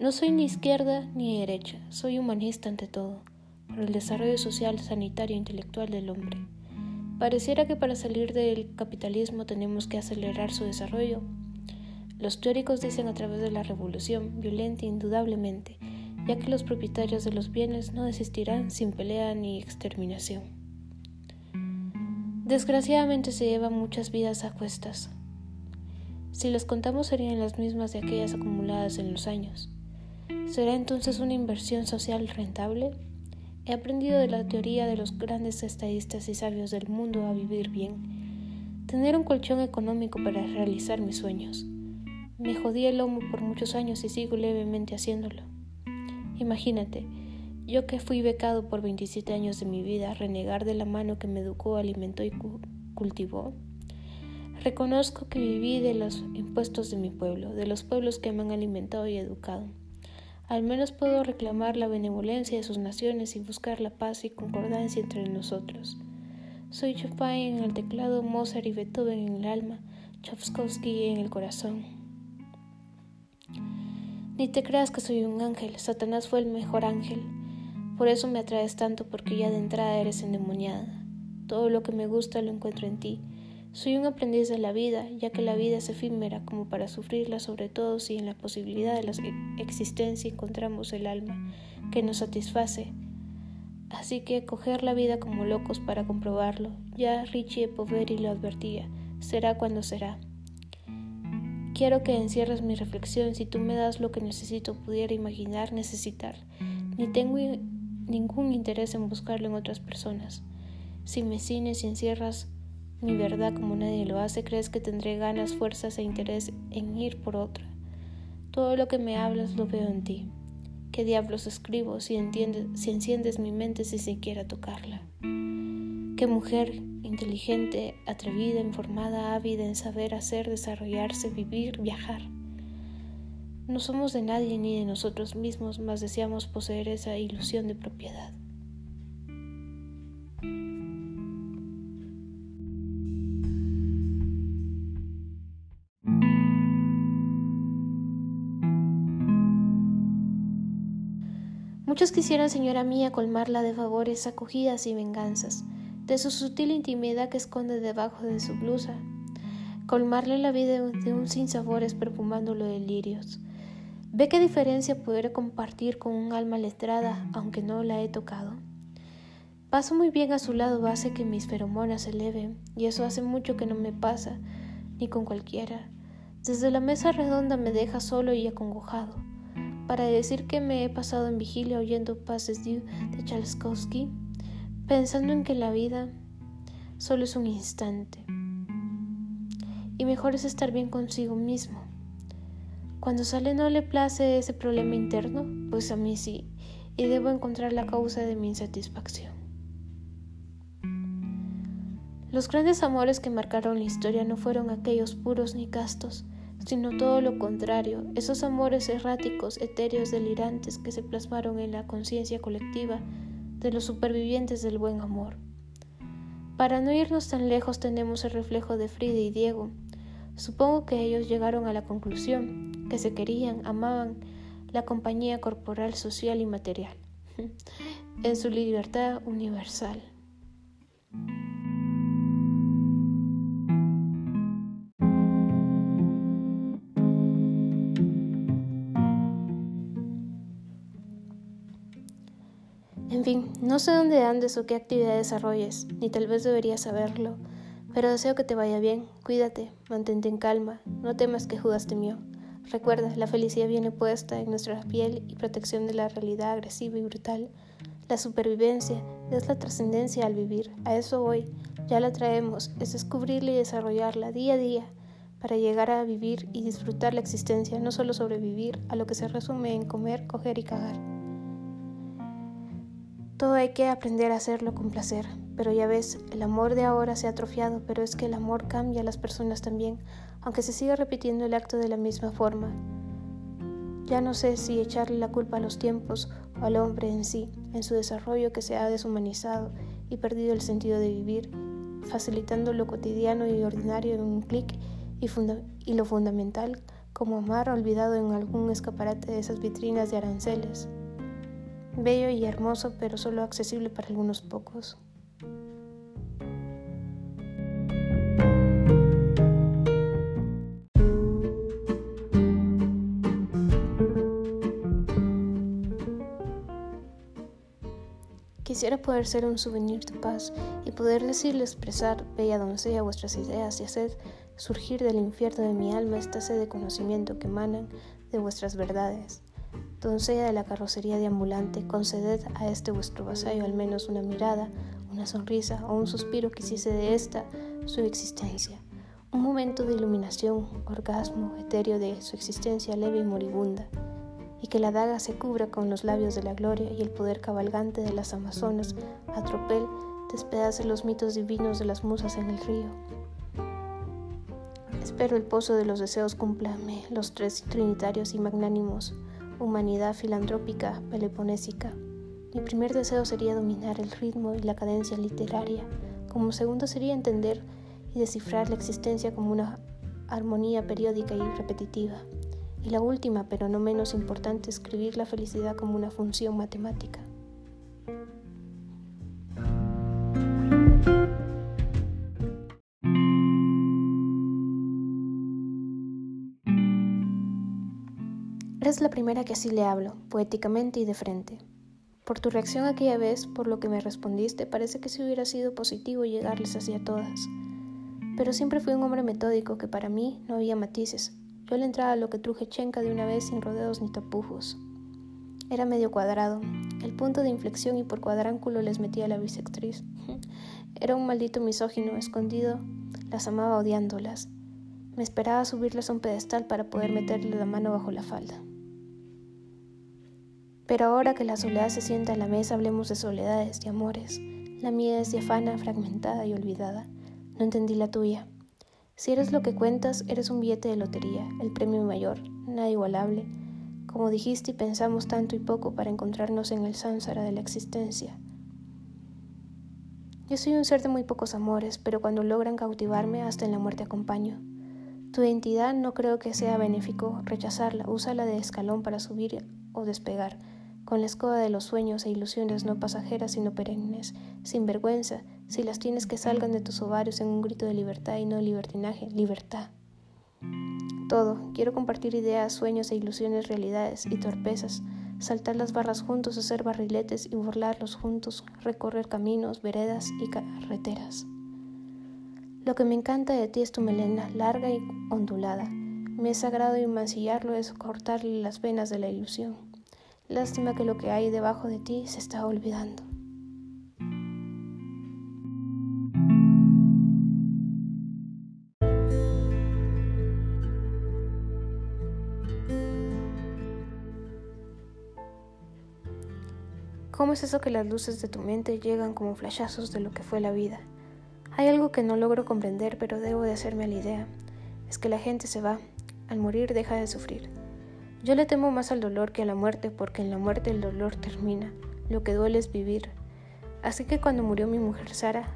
No soy ni izquierda ni derecha, soy humanista ante todo, por el desarrollo social, sanitario e intelectual del hombre. Pareciera que para salir del capitalismo tenemos que acelerar su desarrollo. Los teóricos dicen a través de la revolución, violenta indudablemente, ya que los propietarios de los bienes no desistirán sin pelea ni exterminación. Desgraciadamente se llevan muchas vidas a cuestas. Si las contamos serían las mismas de aquellas acumuladas en los años. ¿Será entonces una inversión social rentable? He aprendido de la teoría de los grandes estadistas y sabios del mundo a vivir bien. Tener un colchón económico para realizar mis sueños. Me jodí el lomo por muchos años y sigo levemente haciéndolo. Imagínate, yo que fui becado por 27 años de mi vida, renegar de la mano que me educó, alimentó y cultivó. Reconozco que viví de los impuestos de mi pueblo, de los pueblos que me han alimentado y educado. Al menos puedo reclamar la benevolencia de sus naciones y buscar la paz y concordancia entre nosotros. Soy Chopin en el teclado, Mozart y Beethoven en el alma, Chovskovsky en el corazón. Ni te creas que soy un ángel, Satanás fue el mejor ángel. Por eso me atraes tanto, porque ya de entrada eres endemoniada. Todo lo que me gusta lo encuentro en ti. Soy un aprendiz de la vida, ya que la vida es efímera como para sufrirla, sobre todo si en la posibilidad de la existencia encontramos el alma que nos satisface. Así que coger la vida como locos para comprobarlo. Ya Richie Poveri lo advertía, será cuando será. Quiero que encierres mi reflexión si tú me das lo que necesito, pudiera imaginar necesitar. Ni tengo ningún interés en buscarlo en otras personas. Si me cines y encierras mi verdad como nadie lo hace, crees que tendré ganas, fuerzas e interés en ir por otra. Todo lo que me hablas lo veo en ti. ¿Qué diablos escribo si, si enciendes mi mente sin siquiera tocarla? ¿Qué mujer inteligente, atrevida, informada, ávida en saber hacer, desarrollarse, vivir, viajar? No somos de nadie ni de nosotros mismos, mas deseamos poseer esa ilusión de propiedad. Muchos quisieran, señora mía, colmarla de favores, acogidas y venganzas, de su sutil intimidad que esconde debajo de su blusa, colmarle la vida de un sinsabores perfumándolo de lirios, ¿Ve qué diferencia poder compartir con un alma letrada aunque no la he tocado? Paso muy bien a su lado, hace que mis feromonas se eleven, y eso hace mucho que no me pasa, ni con cualquiera. Desde la mesa redonda me deja solo y acongojado, para decir que me he pasado en vigilia oyendo Passes de Tchaikovsky, pensando en que la vida solo es un instante. Y mejor es estar bien consigo mismo. Cuando sale no le place ese problema interno, pues a mí sí, y debo encontrar la causa de mi insatisfacción. Los grandes amores que marcaron la historia no fueron aquellos puros ni castos, sino todo lo contrario, esos amores erráticos, etéreos, delirantes que se plasmaron en la conciencia colectiva de los supervivientes del buen amor. Para no irnos tan lejos tenemos el reflejo de Frida y Diego. Supongo que ellos llegaron a la conclusión que se querían, amaban la compañía corporal, social y material, en su libertad universal. En fin, no sé dónde andes o qué actividad desarrolles, ni tal vez deberías saberlo, pero deseo que te vaya bien, cuídate, mantente en calma, no temas que Judas temió. Recuerda, la felicidad viene puesta en nuestra piel y protección de la realidad agresiva y brutal. La supervivencia es la trascendencia al vivir, a eso voy, ya la traemos, es descubrirla y desarrollarla día a día para llegar a vivir y disfrutar la existencia, no solo sobrevivir a lo que se resume en comer, coger y cagar. Todo hay que aprender a hacerlo con placer. Pero ya ves, el amor de ahora se ha atrofiado, pero es que el amor cambia a las personas también, aunque se siga repitiendo el acto de la misma forma. Ya no sé si echarle la culpa a los tiempos o al hombre en sí, en su desarrollo que se ha deshumanizado y perdido el sentido de vivir, facilitando lo cotidiano y ordinario en un clic y, y lo fundamental como amar olvidado en algún escaparate de esas vitrinas de aranceles bello y hermoso, pero solo accesible para algunos pocos. Quisiera poder ser un souvenir de paz y poder decirle expresar, bella doncella, vuestras ideas y hacer surgir del infierno de mi alma esta sed de conocimiento que emanan de vuestras verdades. Doncella de la carrocería de ambulante, conceded a este vuestro vasallo al menos una mirada, una sonrisa o un suspiro que hiciese de esta su existencia. Un momento de iluminación, orgasmo, etéreo de su existencia leve y moribunda, y que la daga se cubra con los labios de la gloria y el poder cabalgante de las amazonas, a tropel despedace los mitos divinos de las musas en el río. Espero el pozo de los deseos cúmplame los tres trinitarios y magnánimos, humanidad filantrópica peleponésica. Mi primer deseo sería dominar el ritmo y la cadencia literaria. Como segundo sería entender y descifrar la existencia como una armonía periódica y repetitiva. Y la última, pero no menos importante, escribir la felicidad como una función matemática. Eres la primera que así le hablo, poéticamente y de frente. Por tu reacción aquella vez, por lo que me respondiste, parece que si hubiera sido positivo llegarles hacia todas. Pero siempre fui un hombre metódico que para mí no había matices. Yo le entraba a lo que truje chenca de una vez sin rodeos ni tapujos. Era medio cuadrado, el punto de inflexión y por cuadránculo les metía la bisectriz. Era un maldito misógino escondido, las amaba odiándolas. Me esperaba subirlas a un pedestal para poder meterle la mano bajo la falda. Pero ahora que la soledad se sienta a la mesa, hablemos de soledades, y amores. La mía es diafana, fragmentada y olvidada. No entendí la tuya. Si eres lo que cuentas, eres un billete de lotería, el premio mayor, nada igualable. Como dijiste pensamos tanto y poco para encontrarnos en el sánsara de la existencia. Yo soy un ser de muy pocos amores, pero cuando logran cautivarme, hasta en la muerte acompaño. Tu identidad no creo que sea benéfico rechazarla, úsala de escalón para subir o despegar con la escoba de los sueños e ilusiones no pasajeras sino perennes, sin vergüenza, si las tienes que salgan de tus ovarios en un grito de libertad y no libertinaje, libertad. Todo, quiero compartir ideas, sueños e ilusiones, realidades y torpezas, saltar las barras juntos, hacer barriletes y burlarlos juntos, recorrer caminos, veredas y carreteras. Lo que me encanta de ti es tu melena larga y ondulada, Me es sagrado y mancillarlo es cortarle las venas de la ilusión. Lástima que lo que hay debajo de ti se está olvidando. ¿Cómo es eso que las luces de tu mente llegan como flashazos de lo que fue la vida? Hay algo que no logro comprender, pero debo de hacerme la idea. Es que la gente se va. Al morir deja de sufrir. Yo le temo más al dolor que a la muerte, porque en la muerte el dolor termina. Lo que duele es vivir. Así que cuando murió mi mujer Sara,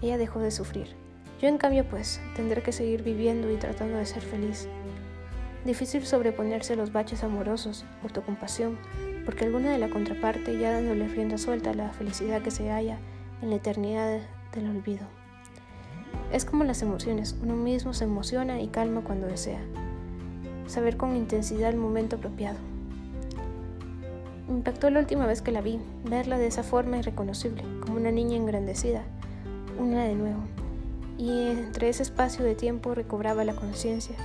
ella dejó de sufrir. Yo en cambio pues tendré que seguir viviendo y tratando de ser feliz. Difícil sobreponerse a los baches amorosos, autocompasión, porque alguna de la contraparte ya dándole rienda suelta a la felicidad que se halla en la eternidad del olvido. Es como las emociones, uno mismo se emociona y calma cuando desea. Saber con intensidad el momento apropiado. Me impactó la última vez que la vi, verla de esa forma irreconocible, como una niña engrandecida, una de nuevo. Y entre ese espacio de tiempo recobraba la conciencia.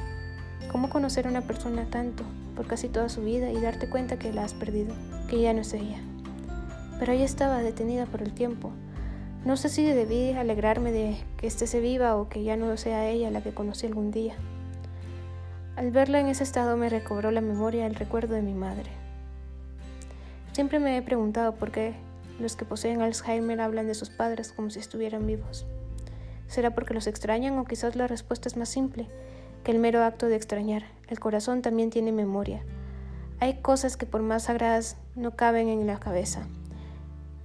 ¿Cómo conocer a una persona tanto, por casi toda su vida y darte cuenta que la has perdido, que ya no es ella. Pero ella estaba detenida por el tiempo. No sé si debí alegrarme de que estése viva o que ya no sea ella la que conocí algún día. Al verla en ese estado me recobró la memoria el recuerdo de mi madre. Siempre me he preguntado por qué los que poseen Alzheimer hablan de sus padres como si estuvieran vivos. ¿Será porque los extrañan o quizás la respuesta es más simple? el mero acto de extrañar. El corazón también tiene memoria. Hay cosas que por más sagradas no caben en la cabeza,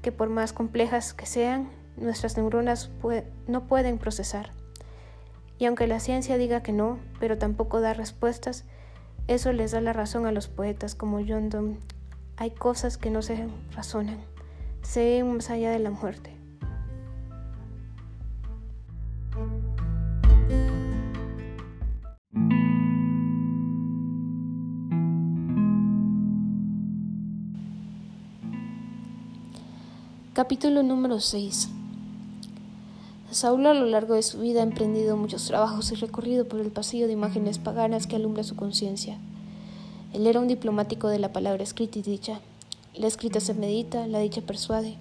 que por más complejas que sean, nuestras neuronas no pueden procesar. Y aunque la ciencia diga que no, pero tampoco da respuestas, eso les da la razón a los poetas como John Donne. Hay cosas que no se razonan, se ven más allá de la muerte. Capítulo número 6 Saúl a lo largo de su vida ha emprendido muchos trabajos y recorrido por el pasillo de imágenes paganas que alumbra su conciencia. Él era un diplomático de la palabra escrita y dicha. La escrita se medita, la dicha persuade.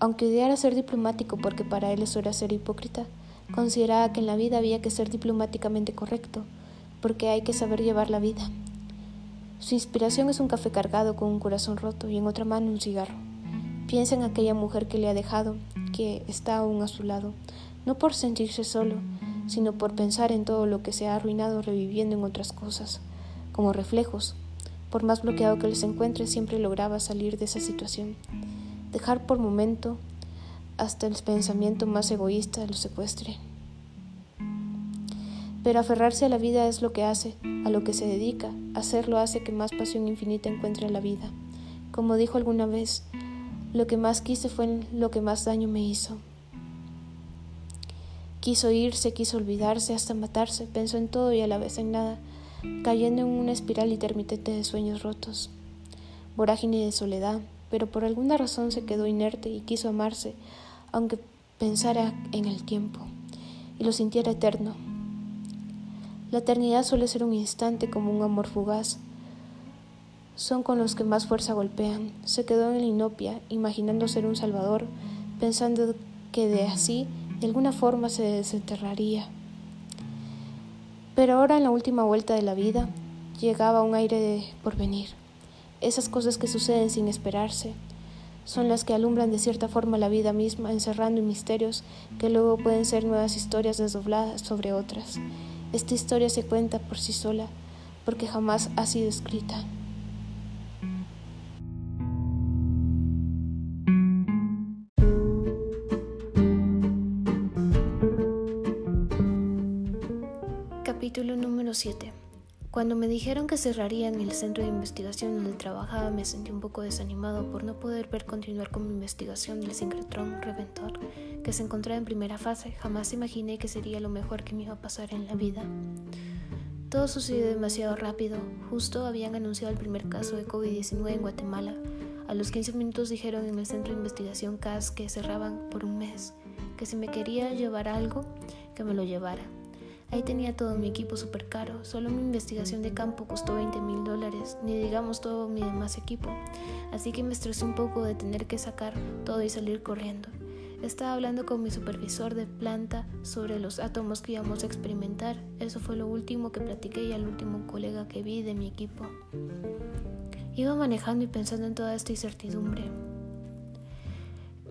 Aunque odiara ser diplomático porque para él eso era ser hipócrita, consideraba que en la vida había que ser diplomáticamente correcto, porque hay que saber llevar la vida. Su inspiración es un café cargado con un corazón roto y en otra mano un cigarro. Piensa en aquella mujer que le ha dejado, que está aún a su lado, no por sentirse solo, sino por pensar en todo lo que se ha arruinado reviviendo en otras cosas, como reflejos. Por más bloqueado que les encuentre, siempre lograba salir de esa situación, dejar por momento hasta el pensamiento más egoísta lo secuestre. Pero aferrarse a la vida es lo que hace, a lo que se dedica, hacerlo hace que más pasión infinita encuentre la vida. Como dijo alguna vez, lo que más quise fue lo que más daño me hizo. Quiso irse, quiso olvidarse, hasta matarse, pensó en todo y a la vez en nada, cayendo en una espiral intermitente de sueños rotos, vorágine de soledad, pero por alguna razón se quedó inerte y quiso amarse, aunque pensara en el tiempo y lo sintiera eterno. La eternidad suele ser un instante como un amor fugaz, son con los que más fuerza golpean. Se quedó en la inopia, imaginando ser un salvador, pensando que de así, de alguna forma, se desenterraría. Pero ahora, en la última vuelta de la vida, llegaba un aire de porvenir. Esas cosas que suceden sin esperarse son las que alumbran de cierta forma la vida misma, encerrando misterios que luego pueden ser nuevas historias desdobladas sobre otras. Esta historia se cuenta por sí sola, porque jamás ha sido escrita. 7. Cuando me dijeron que cerrarían el centro de investigación donde trabajaba, me sentí un poco desanimado por no poder ver continuar con mi investigación del sincrotrón reventor que se encontraba en primera fase. Jamás imaginé que sería lo mejor que me iba a pasar en la vida. Todo sucedió demasiado rápido. Justo habían anunciado el primer caso de COVID-19 en Guatemala. A los 15 minutos dijeron en el centro de investigación CAS que cerraban por un mes, que si me quería llevar algo, que me lo llevara. Ahí tenía todo mi equipo súper caro, solo mi investigación de campo costó 20 mil dólares, ni digamos todo mi demás equipo, así que me estresé un poco de tener que sacar todo y salir corriendo. Estaba hablando con mi supervisor de planta sobre los átomos que íbamos a experimentar. Eso fue lo último que platiqué y al último colega que vi de mi equipo. Iba manejando y pensando en toda esta incertidumbre.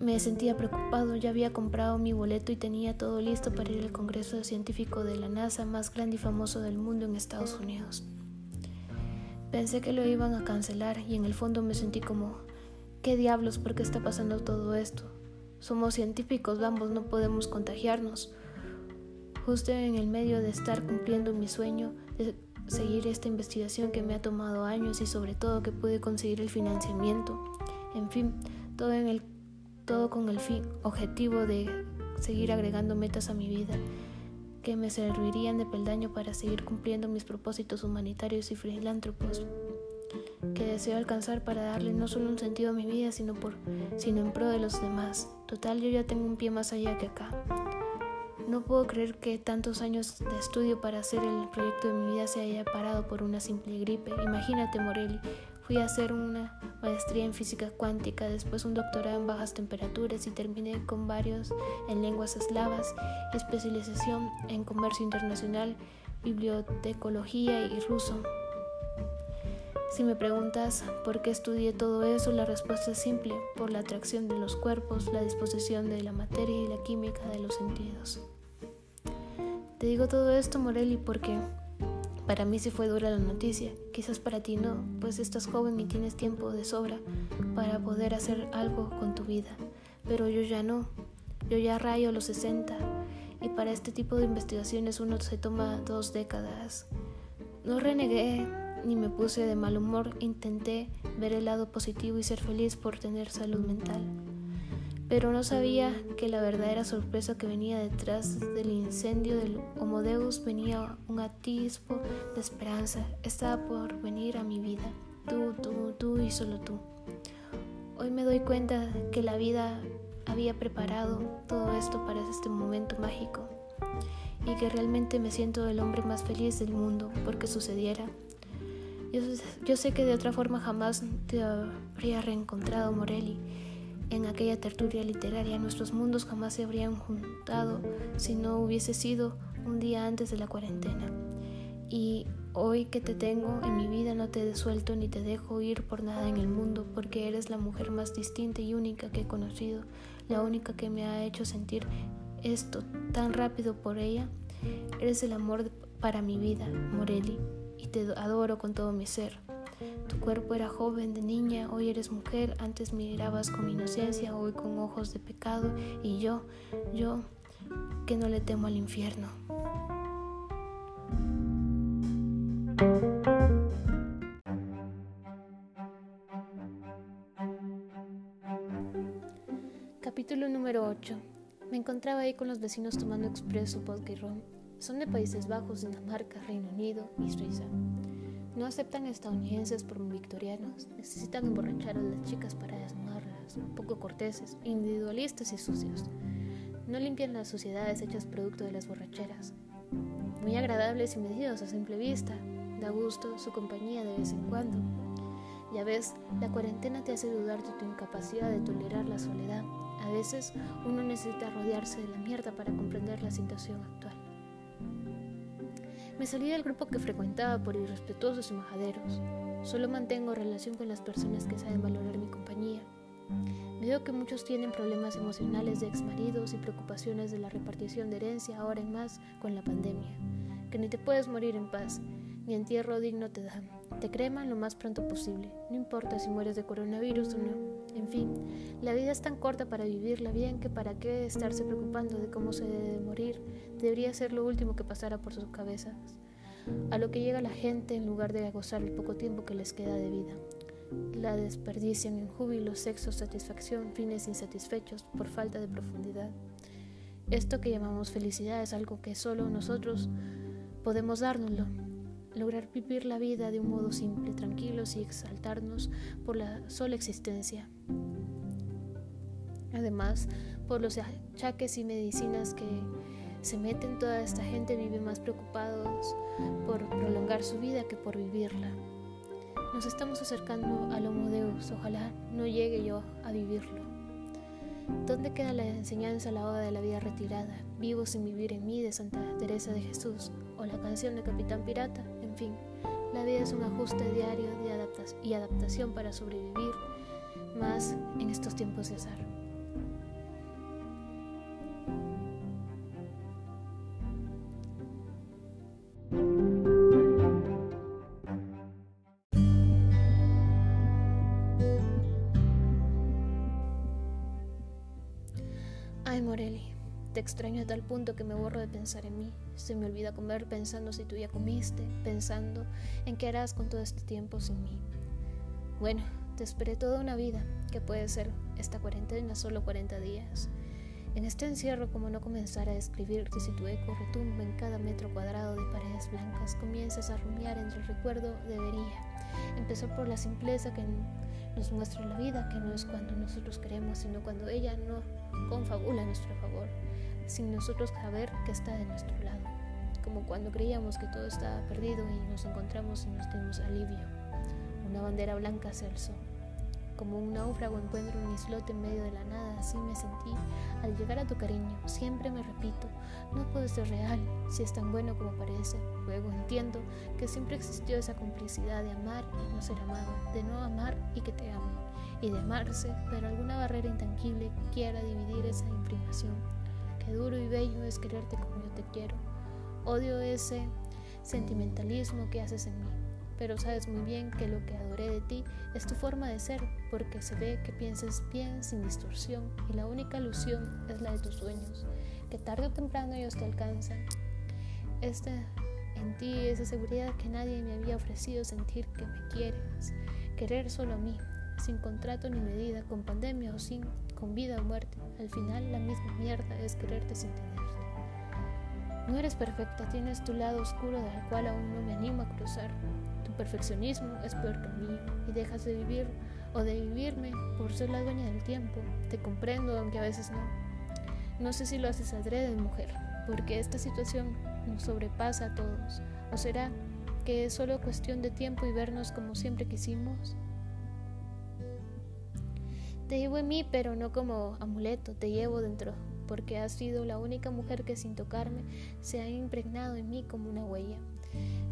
Me sentía preocupado, ya había comprado mi boleto y tenía todo listo para ir al Congreso Científico de la NASA más grande y famoso del mundo en Estados Unidos. Pensé que lo iban a cancelar y en el fondo me sentí como, ¿qué diablos? ¿Por qué está pasando todo esto? Somos científicos, vamos, no podemos contagiarnos. Justo en el medio de estar cumpliendo mi sueño de seguir esta investigación que me ha tomado años y sobre todo que pude conseguir el financiamiento. En fin, todo, en el, todo con el fin objetivo de seguir agregando metas a mi vida que me servirían de peldaño para seguir cumpliendo mis propósitos humanitarios y filántropos que deseo alcanzar para darle no solo un sentido a mi vida, sino, por, sino en pro de los demás. Total, yo ya tengo un pie más allá que acá. No puedo creer que tantos años de estudio para hacer el proyecto de mi vida se haya parado por una simple gripe. Imagínate, Morelli, fui a hacer una maestría en física cuántica, después un doctorado en bajas temperaturas y terminé con varios en lenguas eslavas, especialización en comercio internacional, bibliotecología y ruso. Si me preguntas por qué estudié todo eso, la respuesta es simple, por la atracción de los cuerpos, la disposición de la materia y la química de los sentidos. Te digo todo esto, Morelli, porque para mí sí fue dura la noticia, quizás para ti no, pues estás joven y tienes tiempo de sobra para poder hacer algo con tu vida, pero yo ya no, yo ya rayo los 60 y para este tipo de investigaciones uno se toma dos décadas. No renegué ni me puse de mal humor, intenté ver el lado positivo y ser feliz por tener salud mental. Pero no sabía que la verdadera sorpresa que venía detrás del incendio del Homodeus venía un atisbo de esperanza. Estaba por venir a mi vida. Tú, tú, tú y solo tú. Hoy me doy cuenta que la vida había preparado todo esto para este momento mágico y que realmente me siento el hombre más feliz del mundo porque sucediera yo, sé que de otra forma jamás te habría reencontrado, Morelli. En aquella tertulia literaria nuestros mundos jamás se habrían juntado si no hubiese sido un día antes de la cuarentena. Y hoy que te tengo en mi vida no te desuelto ni te dejo ir por nada en el mundo porque eres la mujer más distinta y única que he conocido, la única que me ha hecho sentir esto tan rápido por ella. Eres el amor para mi vida, Morelli y te adoro con todo mi ser. Tu cuerpo era joven de niña, hoy eres mujer, antes mirabas con inocencia, hoy con ojos de pecado y yo, yo que no le temo al infierno. Capítulo número 8. Me encontraba ahí con los vecinos tomando expreso, vodka y ron. Son de Países Bajos, Dinamarca, Reino Unido y Suiza. No aceptan estadounidenses por victorianos, necesitan emborrachar a las chicas para desnudarlas, poco corteses, individualistas y sucios. No limpian las suciedades hechas producto de las borracheras. Muy agradables y medidos a simple vista, da gusto su compañía de vez en cuando. Ya ves, la cuarentena te hace dudar de tu incapacidad de tolerar la soledad. A veces uno necesita rodearse de la mierda para comprender la situación actual. Me salí del grupo que frecuentaba por irrespetuosos y majaderos. Solo mantengo relación con las personas que saben valorar mi compañía. Veo que muchos tienen problemas emocionales de exmaridos y preocupaciones de la repartición de herencia ahora en más con la pandemia. Que ni te puedes morir en paz, ni entierro digno te dan. Te creman lo más pronto posible, no importa si mueres de coronavirus o no. En fin, la vida es tan corta para vivirla bien que para qué estarse preocupando de cómo se debe morir, debería ser lo último que pasara por sus cabezas. A lo que llega la gente en lugar de gozar el poco tiempo que les queda de vida. La desperdician en júbilo, sexo, satisfacción, fines insatisfechos por falta de profundidad. Esto que llamamos felicidad es algo que solo nosotros podemos dárnoslo lograr vivir la vida de un modo simple, tranquilos y exaltarnos por la sola existencia. Además, por los achaques y medicinas que se meten toda esta gente vive más preocupados por prolongar su vida que por vivirla. Nos estamos acercando al Homo Deus, ojalá no llegue yo a vivirlo. ¿Dónde queda la enseñanza a la hora de la vida retirada? Vivo sin vivir en mí de Santa Teresa de Jesús o la canción de Capitán Pirata, en fin, la vida es un ajuste diario de y adaptación para sobrevivir más en estos tiempos de azar. Extraño a tal punto que me borro de pensar en mí. Se me olvida comer pensando si tú ya comiste, pensando en qué harás con todo este tiempo sin mí. Bueno, te esperé toda una vida, que puede ser esta cuarentena solo 40 días. En este encierro, como no comenzar a escribirte si tu eco retumba en cada metro cuadrado de paredes blancas, comienzas a rumiar entre el recuerdo debería. Empezar por la simpleza que nos muestra la vida, que no es cuando nosotros queremos, sino cuando ella no confabula a nuestro favor, sin nosotros saber que está de nuestro lado. Como cuando creíamos que todo estaba perdido y nos encontramos y nos dimos alivio. Una bandera blanca se alzó. Como un náufrago encuentro un islote en medio de la nada, así me sentí al llegar a tu cariño. Siempre me repito, no puede ser real si es tan bueno como parece. Luego entiendo que siempre existió esa complicidad de amar y no ser amado, de no amar y que te amo, y de amarse, pero alguna barrera intangible quiera dividir esa imprimación. Duro y bello es quererte como yo te quiero. Odio ese sentimentalismo que haces en mí pero sabes muy bien que lo que adoré de ti es tu forma de ser, porque se ve que piensas bien sin distorsión y la única ilusión es la de tus sueños, que tarde o temprano ellos te alcanzan. Este en ti esa seguridad que nadie me había ofrecido sentir que me quieres, querer solo a mí, sin contrato ni medida, con pandemia o sin, con vida o muerte. Al final la misma mierda es quererte sin tenerte. No eres perfecta, tienes tu lado oscuro del cual aún no me animo a cruzar perfeccionismo es peor que mí y dejas de vivir o de vivirme por ser la dueña del tiempo. Te comprendo, aunque a veces no. No sé si lo haces adrede, mujer, porque esta situación nos sobrepasa a todos. ¿O será que es solo cuestión de tiempo y vernos como siempre quisimos? Te llevo en mí, pero no como amuleto, te llevo dentro, porque has sido la única mujer que sin tocarme se ha impregnado en mí como una huella.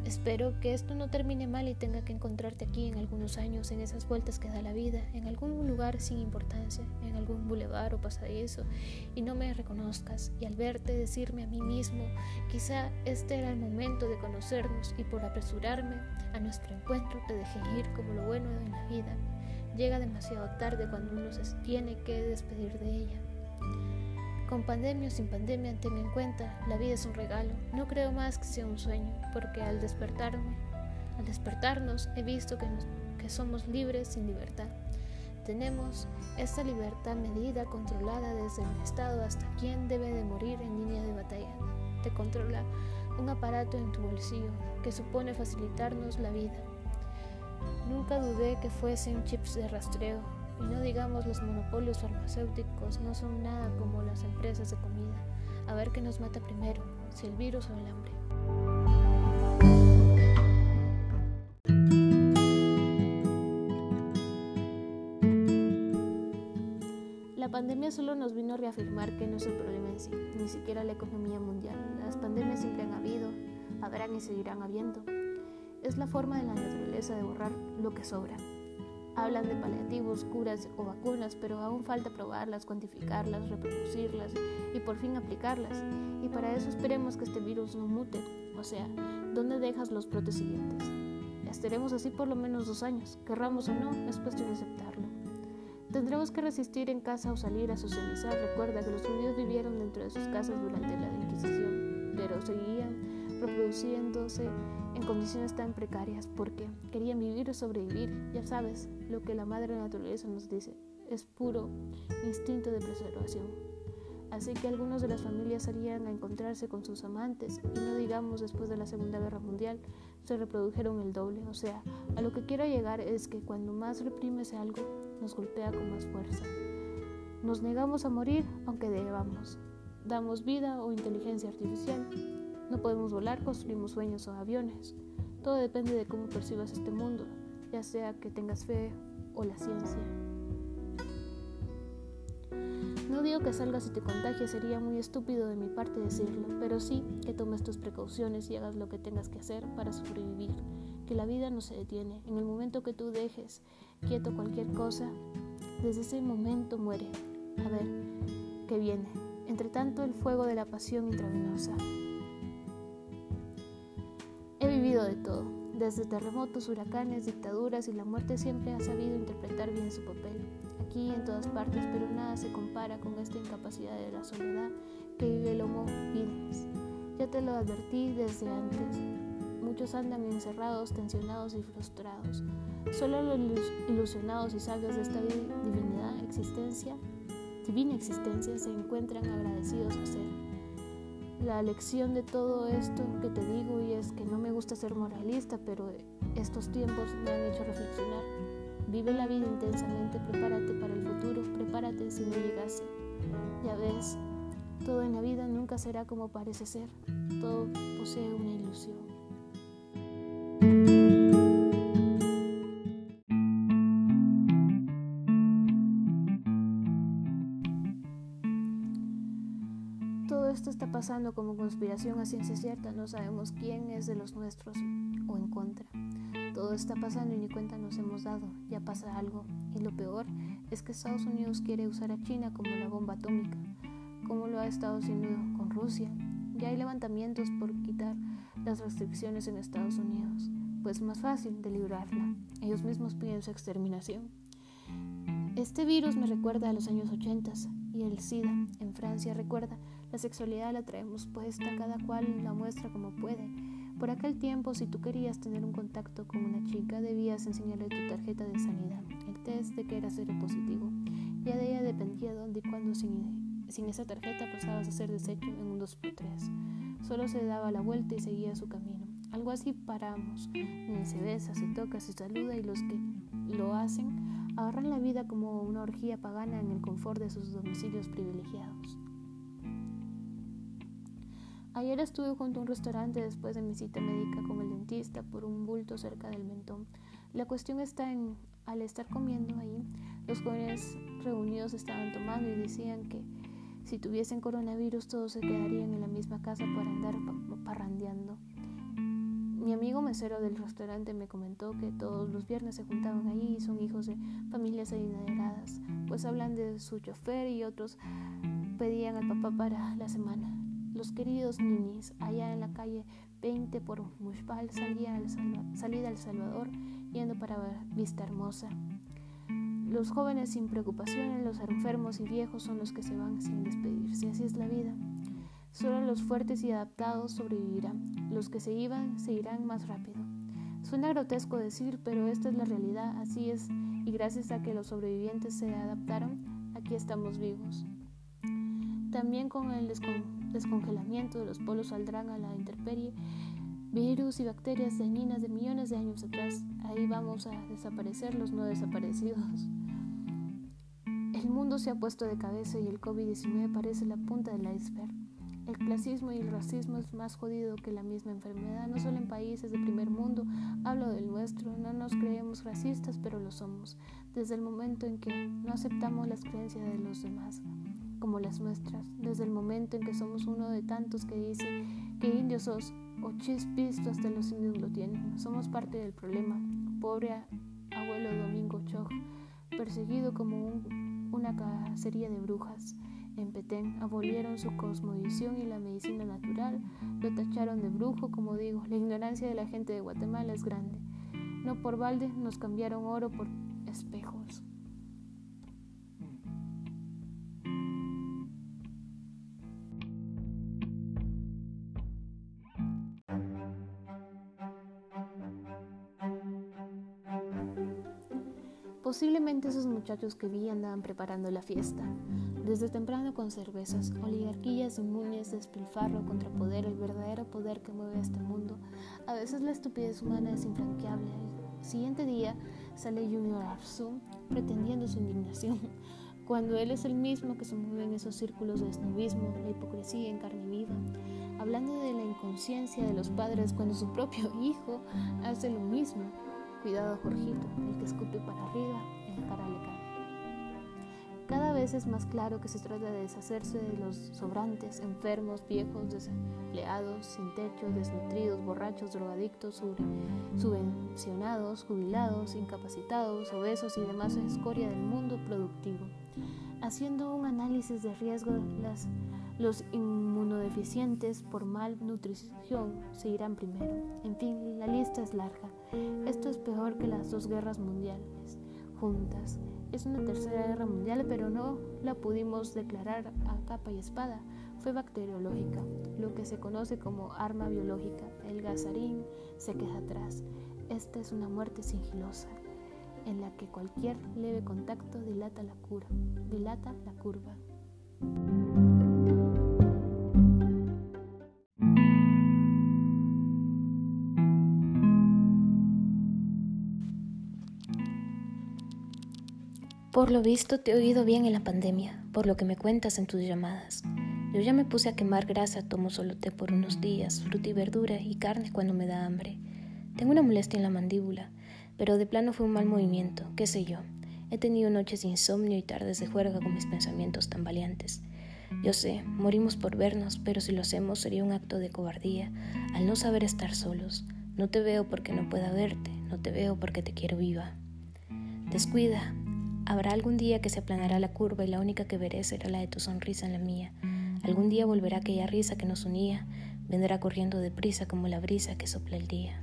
Espero que esto no termine mal y tenga que encontrarte aquí en algunos años, en esas vueltas que da la vida, en algún lugar sin importancia, en algún bulevar o pasadizo, y no me reconozcas, y al verte decirme a mí mismo, quizá este era el momento de conocernos, y por apresurarme a nuestro encuentro te dejé ir como lo bueno en la vida. Llega demasiado tarde cuando uno se tiene que despedir de ella. Con pandemia o sin pandemia, ten en cuenta, la vida es un regalo. No creo más que sea un sueño, porque al despertarme, al despertarnos, he visto que, somos libres sin libertad. Tenemos esta libertad medida, controlada desde el Estado hasta quien debe de morir en línea de batalla. Te controla un aparato en tu bolsillo que supone facilitarnos la vida. Nunca dudé que fuesen chips de rastreo, y no digamos los monopolios farmacéuticos no son nada como las empresas de comida. A ver qué nos mata primero, si el virus o el hambre. La pandemia solo nos vino a reafirmar que no es el problema en sí, ni siquiera la economía mundial. Las pandemias siempre han habido, habrán y seguirán habiendo. Es la forma de la naturaleza de borrar lo que sobra, Hablan de paliativos, curas o vacunas, pero aún falta probarlas, cuantificarlas, reproducirlas y por fin aplicarlas. Y para eso esperemos que este virus no mute, o sea, ¿dónde dejas los brotes siguientes? Estaremos así por lo menos dos años, querramos o no, es cuestión de aceptarlo. Tendremos que resistir en casa o salir a socializar. Recuerda que los judíos vivieron dentro de sus casas durante la Inquisición, pero seguían reproduciéndose en condiciones tan precarias porque querían vivir o sobrevivir. Ya sabes lo que la madre naturaleza nos dice, es puro instinto de preservación. Así que algunos de las familias salían a encontrarse con sus amantes y no digamos después de la Segunda Guerra Mundial se reprodujeron el doble. O sea, a lo que quiero llegar es que cuando más reprimes algo, nos golpea con más fuerza. Nos negamos a morir aunque debamos. damos vida o inteligencia artificial. No podemos volar, construimos sueños o aviones. Todo depende de cómo percibas este mundo, ya sea que tengas fe o la ciencia. No digo que salgas y te contagies, sería muy estúpido de mi parte decirlo, pero sí que tomes tus precauciones y hagas lo que tengas que hacer para sobrevivir, que la vida no se detiene. En el momento que tú dejes quieto cualquier cosa, desde ese momento muere. A ver, ¿qué viene? Entre tanto, el fuego de la pasión intravenosa. He vivido de todo, desde terremotos, huracanes, dictaduras y la muerte siempre ha sabido interpretar bien su papel, aquí en todas partes, pero nada se compara con esta incapacidad de la soledad que vive el Homo videns. Ya te lo advertí desde antes. Muchos andan encerrados, tensionados y frustrados. Solo los ilusionados y sabios de esta divinidad existencia, divina existencia se encuentran agradecidos a ser la lección de todo esto que te digo y es que no me gusta ser moralista, pero estos tiempos me han hecho reflexionar. Vive la vida intensamente, prepárate para el futuro, prepárate si no llegase. Ya ves, todo en la vida nunca será como parece ser, todo posee una ilusión. Esto está pasando como conspiración a ciencia cierta, no sabemos quién es de los nuestros o en contra. Todo está pasando y ni cuenta nos hemos dado, ya pasa algo. Y lo peor es que Estados Unidos quiere usar a China como la bomba atómica, como lo ha estado haciendo con Rusia. Ya hay levantamientos por quitar las restricciones en Estados Unidos, pues más fácil de librarla. Ellos mismos piden su exterminación. Este virus me recuerda a los años 80 y el SIDA en Francia recuerda la sexualidad la traemos puesta, cada cual la muestra como puede. Por aquel tiempo, si tú querías tener un contacto con una chica, debías enseñarle tu tarjeta de sanidad, el test de que era ser positivo. Ya de ella dependía dónde y cuándo sin, esa tarjeta pasabas a ser desecho en un 2x3. Solo se daba la vuelta y seguía su camino. Algo así paramos. Se besa, se toca, se saluda y los que lo hacen agarran la vida como una orgía pagana en el confort de sus domicilios privilegiados. Ayer estuve junto a un restaurante después de mi cita médica con el dentista por un bulto cerca del mentón. La cuestión está en, al estar comiendo ahí, los jóvenes reunidos estaban tomando y decían que si tuviesen coronavirus todos se quedarían en la misma casa para andar parrandeando. Mi amigo mesero del restaurante me comentó que todos los viernes se juntaban ahí y son hijos de familias adineradas, pues hablan de su chofer y otros pedían al papá para la semana. Los queridos ninis, allá en la calle 20 por Mushbal, salían al salida al Salvador yendo para Vista Hermosa. Los jóvenes sin preocupaciones, los enfermos y viejos son los que se van sin despedirse. Así es la vida. Solo los fuertes y adaptados sobrevivirán. Los que se iban se irán más rápido. Suena grotesco decir, pero esta es la realidad. Así es. Y gracias a que los sobrevivientes se adaptaron, aquí estamos vivos. También con el descongelamiento de los polos saldrán a la intemperie virus y bacterias dañinas de millones de años atrás. Ahí vamos a desaparecer los no desaparecidos. El mundo se ha puesto de cabeza y el COVID-19 parece la punta del iceberg. El clasismo y el racismo es más jodido que la misma enfermedad, no solo en países de primer mundo, hablo del nuestro, no nos creemos racistas, pero lo somos, desde el momento en que no aceptamos las creencias de los demás como las nuestras, desde el momento en que somos uno de tantos que dice que indios sos o chispisto hasta los indios lo tienen. Somos parte del problema. Pobre abuelo Domingo Choj, perseguido como una cacería de brujas. En Petén abolieron su cosmovisión y la medicina natural, lo tacharon de brujo, como digo, la ignorancia de la gente de Guatemala es grande. No por balde nos cambiaron oro por espejos. Posiblemente esos muchachos que vi andaban preparando la fiesta, desde temprano con cervezas, oligarquías inmunes, despilfarro contra poder, el verdadero poder que mueve este mundo. A veces la estupidez humana es infranqueable. El siguiente día sale Junior Arzu pretendiendo su indignación, cuando él es el mismo que se mueve en esos círculos de snobismo, la hipocresía en carne viva, hablando de la inconsciencia de los padres cuando su propio hijo hace lo mismo. Cuidado, Jorgito, el que escupe para arriba, en la cara le cae. Cada vez es más claro que se trata de deshacerse de los sobrantes, enfermos, viejos, desempleados, sin techo, desnutridos, borrachos, drogadictos, subvencionados, jubilados, incapacitados, obesos y demás escoria del mundo productivo. Haciendo un análisis de riesgo, las, los inmunodeficientes por malnutrición se irán primero. En fin, la lista es larga. Esto es peor que las dos guerras mundiales juntas es una tercera guerra mundial, pero no la pudimos declarar a capa y espada. Fue bacteriológica, lo que se conoce como arma biológica. El gasarín se queda atrás. Esta es una muerte sigilosa, en la que cualquier leve contacto dilata la cura, dilata la curva. Por lo visto te he oído bien en la pandemia, por lo que me cuentas en tus llamadas. Yo ya me puse a quemar grasa, tomo solo té por unos días, fruta y verdura y carne cuando me da hambre. Tengo una molestia en la mandíbula, pero de plano fue un mal movimiento, qué sé yo. He tenido noches de insomnio y tardes de juerga con mis pensamientos tan valientes. Yo sé, morimos por vernos, pero si lo hacemos sería un acto de cobardía, al no saber estar solos. No te veo porque no pueda verte, no te veo porque te quiero viva. Descuida, Habrá algún día que se aplanará la curva y la única que veré será la de tu sonrisa en la mía. Algún día volverá aquella risa que nos unía, vendrá corriendo deprisa como la brisa que sopla el día.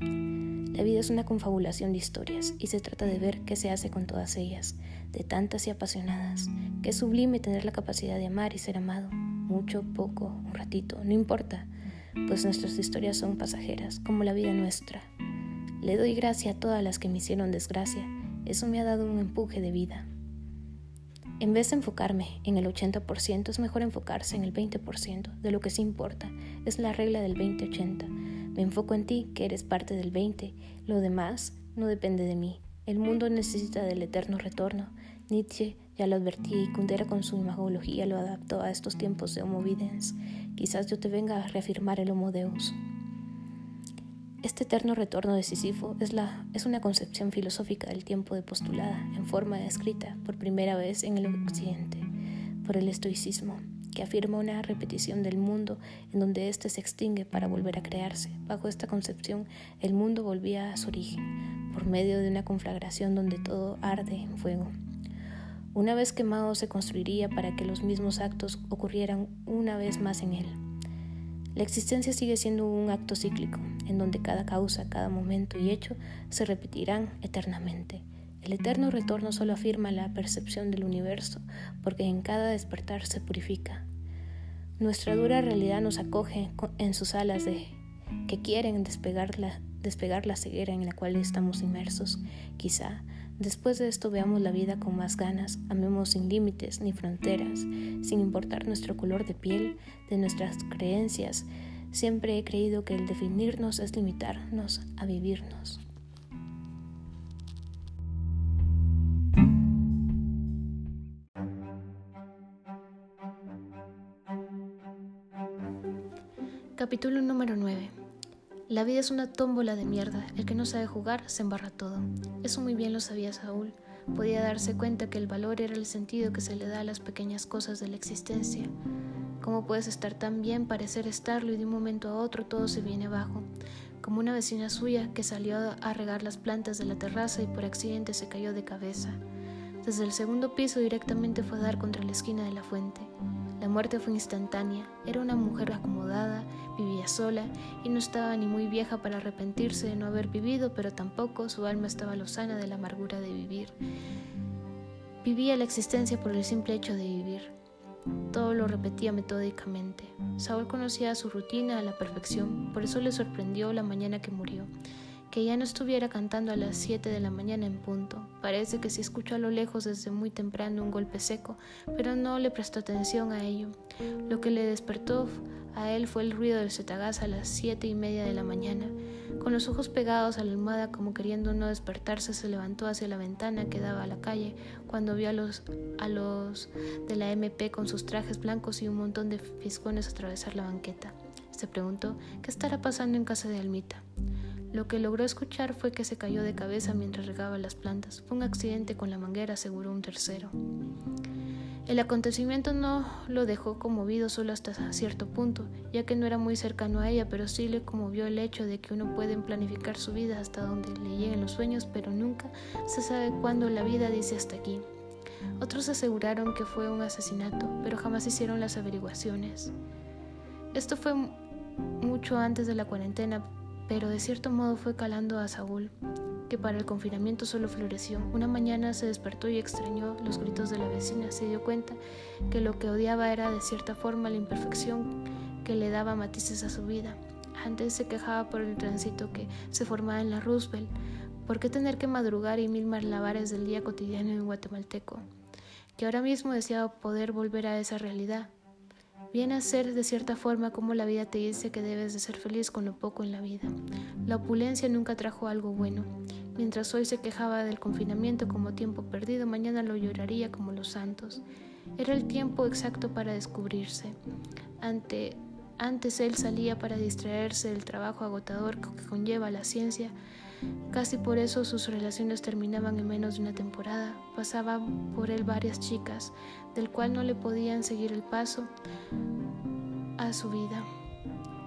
La vida es una confabulación de historias y se trata de ver qué se hace con todas ellas, de tantas y apasionadas, que es sublime tener la capacidad de amar y ser amado, mucho, poco, un ratito, no importa, pues nuestras historias son pasajeras, como la vida nuestra. Le doy gracia a todas las que me hicieron desgracia, eso me ha dado un empuje de vida. En vez de enfocarme en el 80%, es mejor enfocarse en el 20% de lo que sí importa. Es la regla del 20-80. Me enfoco en ti, que eres parte del 20. Lo demás no depende de mí. El mundo necesita del eterno retorno. Nietzsche ya lo advertí y Kundera con su imagología lo adaptó a estos tiempos de Homo Videns. Quizás yo te venga a reafirmar el Homo Deus. Este eterno retorno decisivo es, la, es una concepción filosófica del tiempo de postulada en forma escrita por primera vez en el occidente por el estoicismo, que afirma una repetición del mundo en donde éste se extingue para volver a crearse. Bajo esta concepción, el mundo volvía a su origen, por medio de una conflagración donde todo arde en fuego. Una vez quemado se construiría para que los mismos actos ocurrieran una vez más en él. La existencia sigue siendo un acto cíclico, en donde cada causa, cada momento y hecho se repetirán eternamente. El eterno retorno solo afirma la percepción del universo, porque en cada despertar se purifica. Nuestra dura realidad nos acoge en sus alas de que quieren despegar la, despegar la ceguera en la cual estamos inmersos. Quizá Después de esto veamos la vida con más ganas, amemos sin límites ni fronteras, sin importar nuestro color de piel, de nuestras creencias. Siempre he creído que el definirnos es limitarnos a vivirnos. Capítulo número 9 la vida es una tómbola de mierda. El que no sabe jugar se embarra todo. Eso muy bien lo sabía Saúl. Podía darse cuenta que el valor era el sentido que se le da a las pequeñas cosas de la existencia. ¿Cómo puedes estar tan bien, parecer estarlo y de un momento a otro todo se viene abajo? Como una vecina suya que salió a regar las plantas de la terraza y por accidente se cayó de cabeza. Desde el segundo piso directamente fue a dar contra la esquina de la fuente. La muerte fue instantánea. Era una mujer acomodada, vivía sola y no estaba ni muy vieja para arrepentirse de no haber vivido, pero tampoco su alma estaba lozana de la amargura de vivir. Vivía la existencia por el simple hecho de vivir. Todo lo repetía metódicamente. Saúl conocía su rutina a la perfección, por eso le sorprendió la mañana que murió que ya no estuviera cantando a las 7 de la mañana en punto. Parece que se escuchó a lo lejos desde muy temprano un golpe seco, pero no le prestó atención a ello. Lo que le despertó a él fue el ruido del cetagás a las siete y media de la mañana. Con los ojos pegados a la almohada como queriendo no despertarse, se levantó hacia la ventana que daba a la calle cuando vio a los, a los de la MP con sus trajes blancos y un montón de fiscones atravesar la banqueta. Se preguntó qué estará pasando en casa de Almita. Lo que logró escuchar fue que se cayó de cabeza mientras regaba las plantas. Fue un accidente con la manguera, aseguró un tercero. El acontecimiento no lo dejó conmovido solo hasta cierto punto, ya que no era muy cercano a ella, pero sí le conmovió el hecho de que uno puede planificar su vida hasta donde le lleguen los sueños, pero nunca se sabe cuándo la vida dice hasta aquí. Otros aseguraron que fue un asesinato, pero jamás hicieron las averiguaciones. Esto fue mucho antes de la cuarentena, pero de cierto modo fue calando a Saúl que para el confinamiento solo floreció. Una mañana se despertó y extrañó los gritos de la vecina. Se dio cuenta que lo que odiaba era de cierta forma la imperfección que le daba matices a su vida. Antes se quejaba por el tránsito que se formaba en la Roosevelt. ¿Por qué tener que madrugar y mil malabares del día cotidiano en guatemalteco? Que ahora mismo deseaba poder volver a esa realidad. Viene a ser de cierta forma como la vida te dice que debes de ser feliz con lo poco en la vida. La opulencia nunca trajo algo bueno. Mientras hoy se quejaba del confinamiento como tiempo perdido, mañana lo lloraría como los santos. Era el tiempo exacto para descubrirse. Ante, antes él salía para distraerse del trabajo agotador que conlleva la ciencia. Casi por eso sus relaciones terminaban en menos de una temporada. Pasaban por él varias chicas, del cual no le podían seguir el paso a su vida.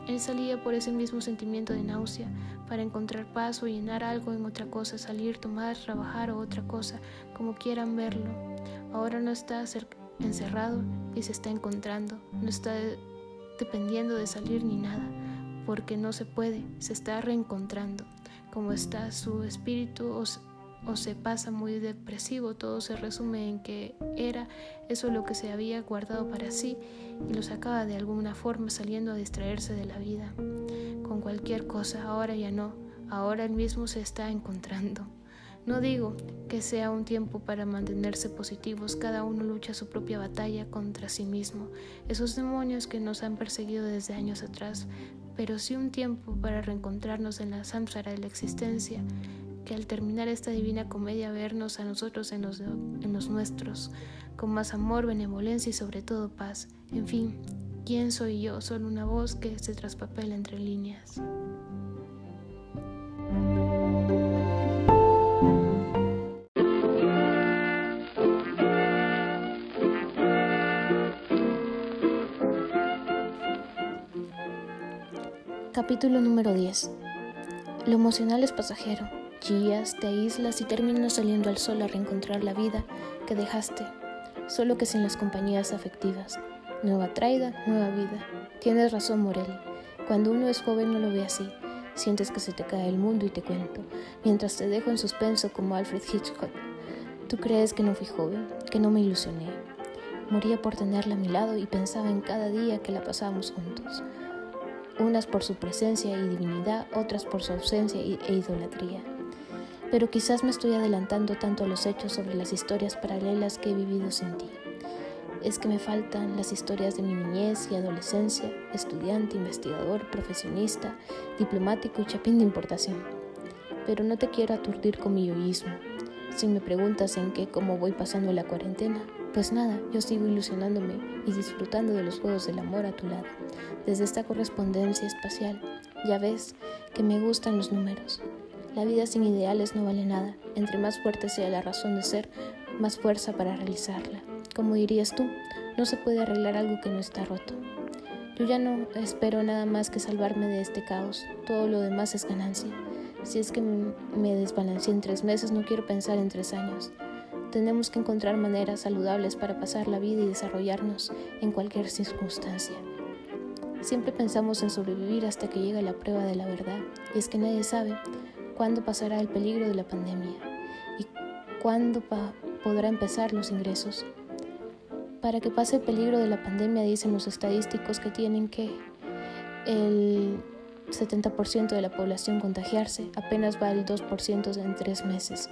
Él salía por ese mismo sentimiento de náusea, para encontrar paz o llenar algo en otra cosa, salir, tomar, trabajar o otra cosa, como quieran verlo. Ahora no está encerrado y se está encontrando, no está dependiendo de salir ni nada, porque no se puede, se está reencontrando. Como está su espíritu o, o se pasa muy depresivo, todo se resume en que era eso lo que se había guardado para sí y lo sacaba de alguna forma saliendo a distraerse de la vida. Con cualquier cosa, ahora ya no, ahora él mismo se está encontrando. No digo que sea un tiempo para mantenerse positivos, cada uno lucha su propia batalla contra sí mismo, esos demonios que nos han perseguido desde años atrás, pero sí un tiempo para reencontrarnos en la samsara de la existencia, que al terminar esta divina comedia vernos a nosotros en los, en los nuestros, con más amor, benevolencia y sobre todo paz. En fin, ¿quién soy yo? Solo una voz que se traspapela entre líneas. Capítulo número 10. Lo emocional es pasajero. Guías, te aíslas y terminas saliendo al sol a reencontrar la vida que dejaste, solo que sin las compañías afectivas. Nueva traida, nueva vida. Tienes razón, Morelli. Cuando uno es joven no lo ve así. Sientes que se te cae el mundo y te cuento, mientras te dejo en suspenso como Alfred Hitchcock. Tú crees que no fui joven, que no me ilusioné. Moría por tenerla a mi lado y pensaba en cada día que la pasábamos juntos. Unas por su presencia y divinidad, otras por su ausencia e idolatría pero quizás me estoy adelantando tanto a los hechos sobre las historias paralelas que he vivido sin ti. Es que me faltan las historias de mi niñez y adolescencia, estudiante, investigador, profesionista, diplomático y chapín de importación. Pero no te quiero aturdir con mi yoísmo. Si me preguntas en qué, cómo voy pasando la cuarentena, pues nada, yo sigo ilusionándome y disfrutando de los juegos del amor a tu lado. Desde esta correspondencia espacial, ya ves que me gustan los números, la vida sin ideales no vale nada. Entre más fuerte sea la razón de ser, más fuerza para realizarla. Como dirías tú, no se puede arreglar algo que no está roto. Yo ya no espero nada más que salvarme de este caos. Todo lo demás es ganancia. Si es que me desbalanceé en tres meses, no quiero pensar en tres años. Tenemos que encontrar maneras saludables para pasar la vida y desarrollarnos en cualquier circunstancia. Siempre pensamos en sobrevivir hasta que llega la prueba de la verdad, y es que nadie sabe cuándo pasará el peligro de la pandemia y cuándo podrá empezar los ingresos. Para que pase el peligro de la pandemia dicen los estadísticos que tienen que el 70% de la población contagiarse, apenas va el 2% en tres meses.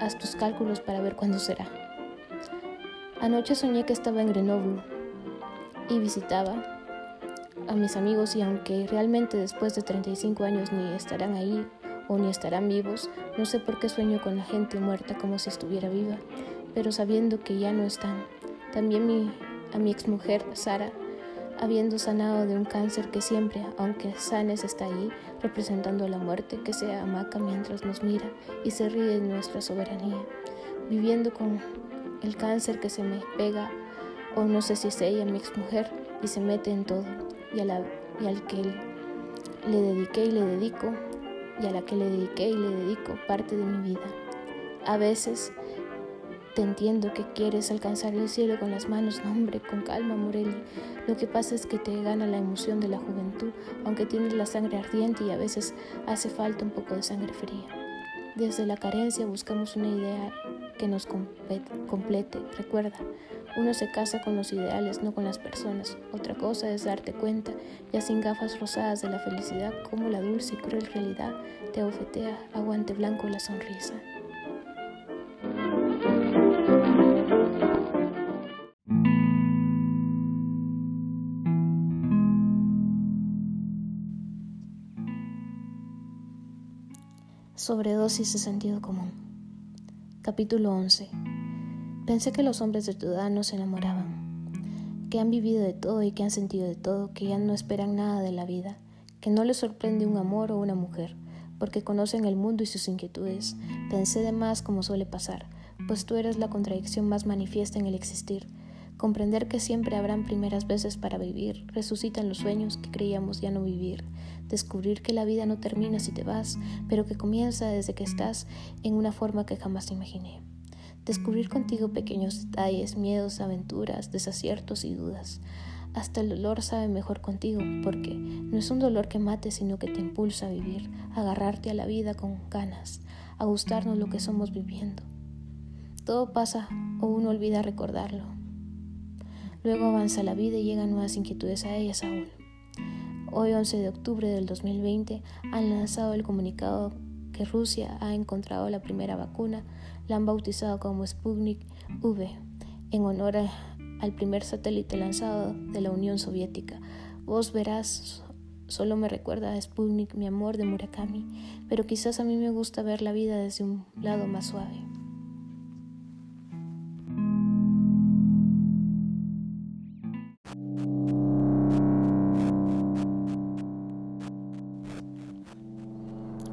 Haz tus cálculos para ver cuándo será. Anoche soñé que estaba en Grenoble y visitaba a mis amigos y aunque realmente después de 35 años ni estarán ahí o ni estarán vivos, no sé por qué sueño con la gente muerta como si estuviera viva, pero sabiendo que ya no están. También mi, a mi exmujer, Sara, habiendo sanado de un cáncer que siempre, aunque sanes, está ahí, representando la muerte que se amaca mientras nos mira y se ríe de nuestra soberanía, viviendo con el cáncer que se me pega, o no sé si es ella, mi exmujer, y se mete en todo, y, a la, y al que le dediqué y le dedico, y a la que le dediqué y le dedico parte de mi vida. A veces te entiendo que quieres alcanzar el cielo con las manos, no hombre, con calma, Morelli. Lo que pasa es que te gana la emoción de la juventud, aunque tienes la sangre ardiente y a veces hace falta un poco de sangre fría. Desde la carencia buscamos una idea que nos complete. Recuerda, uno se casa con los ideales, no con las personas. Otra cosa es darte cuenta, ya sin gafas rosadas de la felicidad, como la dulce y cruel realidad te ofetea aguante blanco la sonrisa. Sobredosis de sentido común. Capítulo 11. Pensé que los hombres de tu edad no se enamoraban, que han vivido de todo y que han sentido de todo, que ya no esperan nada de la vida, que no les sorprende un amor o una mujer, porque conocen el mundo y sus inquietudes. Pensé de más como suele pasar, pues tú eres la contradicción más manifiesta en el existir. Comprender que siempre habrán primeras veces para vivir, resucitan los sueños que creíamos ya no vivir descubrir que la vida no termina si te vas, pero que comienza desde que estás en una forma que jamás imaginé. Descubrir contigo pequeños detalles, miedos, aventuras, desaciertos y dudas. Hasta el dolor sabe mejor contigo, porque no es un dolor que mate, sino que te impulsa a vivir, a agarrarte a la vida con ganas, a gustarnos lo que somos viviendo. Todo pasa o uno olvida recordarlo. Luego avanza la vida y llegan nuevas inquietudes a ellas aún. Hoy, 11 de octubre del 2020, han lanzado el comunicado que Rusia ha encontrado la primera vacuna, la han bautizado como Sputnik V, en honor al primer satélite lanzado de la Unión Soviética. Vos verás, solo me recuerda a Sputnik, mi amor de Murakami, pero quizás a mí me gusta ver la vida desde un lado más suave.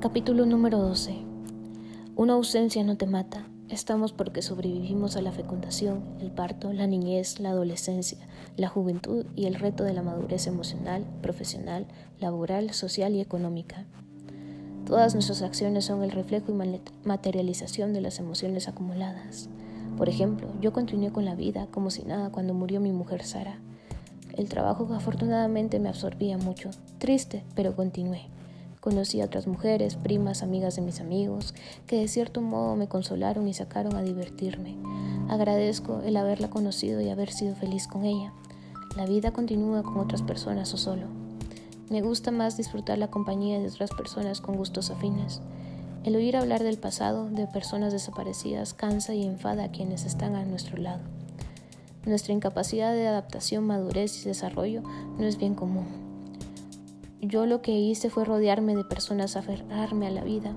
Capítulo número 12. Una ausencia no te mata. Estamos porque sobrevivimos a la fecundación, el parto, la niñez, la adolescencia, la juventud y el reto de la madurez emocional, profesional, laboral, social y económica. Todas nuestras acciones son el reflejo y materialización de las emociones acumuladas. Por ejemplo, yo continué con la vida como si nada cuando murió mi mujer Sara. El trabajo afortunadamente me absorbía mucho, triste, pero continué. Conocí a otras mujeres, primas, amigas de mis amigos, que de cierto modo me consolaron y sacaron a divertirme. Agradezco el haberla conocido y haber sido feliz con ella. La vida continúa con otras personas o solo. Me gusta más disfrutar la compañía de otras personas con gustos afines. El oír hablar del pasado, de personas desaparecidas, cansa y enfada a quienes están a nuestro lado. Nuestra incapacidad de adaptación, madurez y desarrollo no es bien común. Yo lo que hice fue rodearme de personas, aferrarme a la vida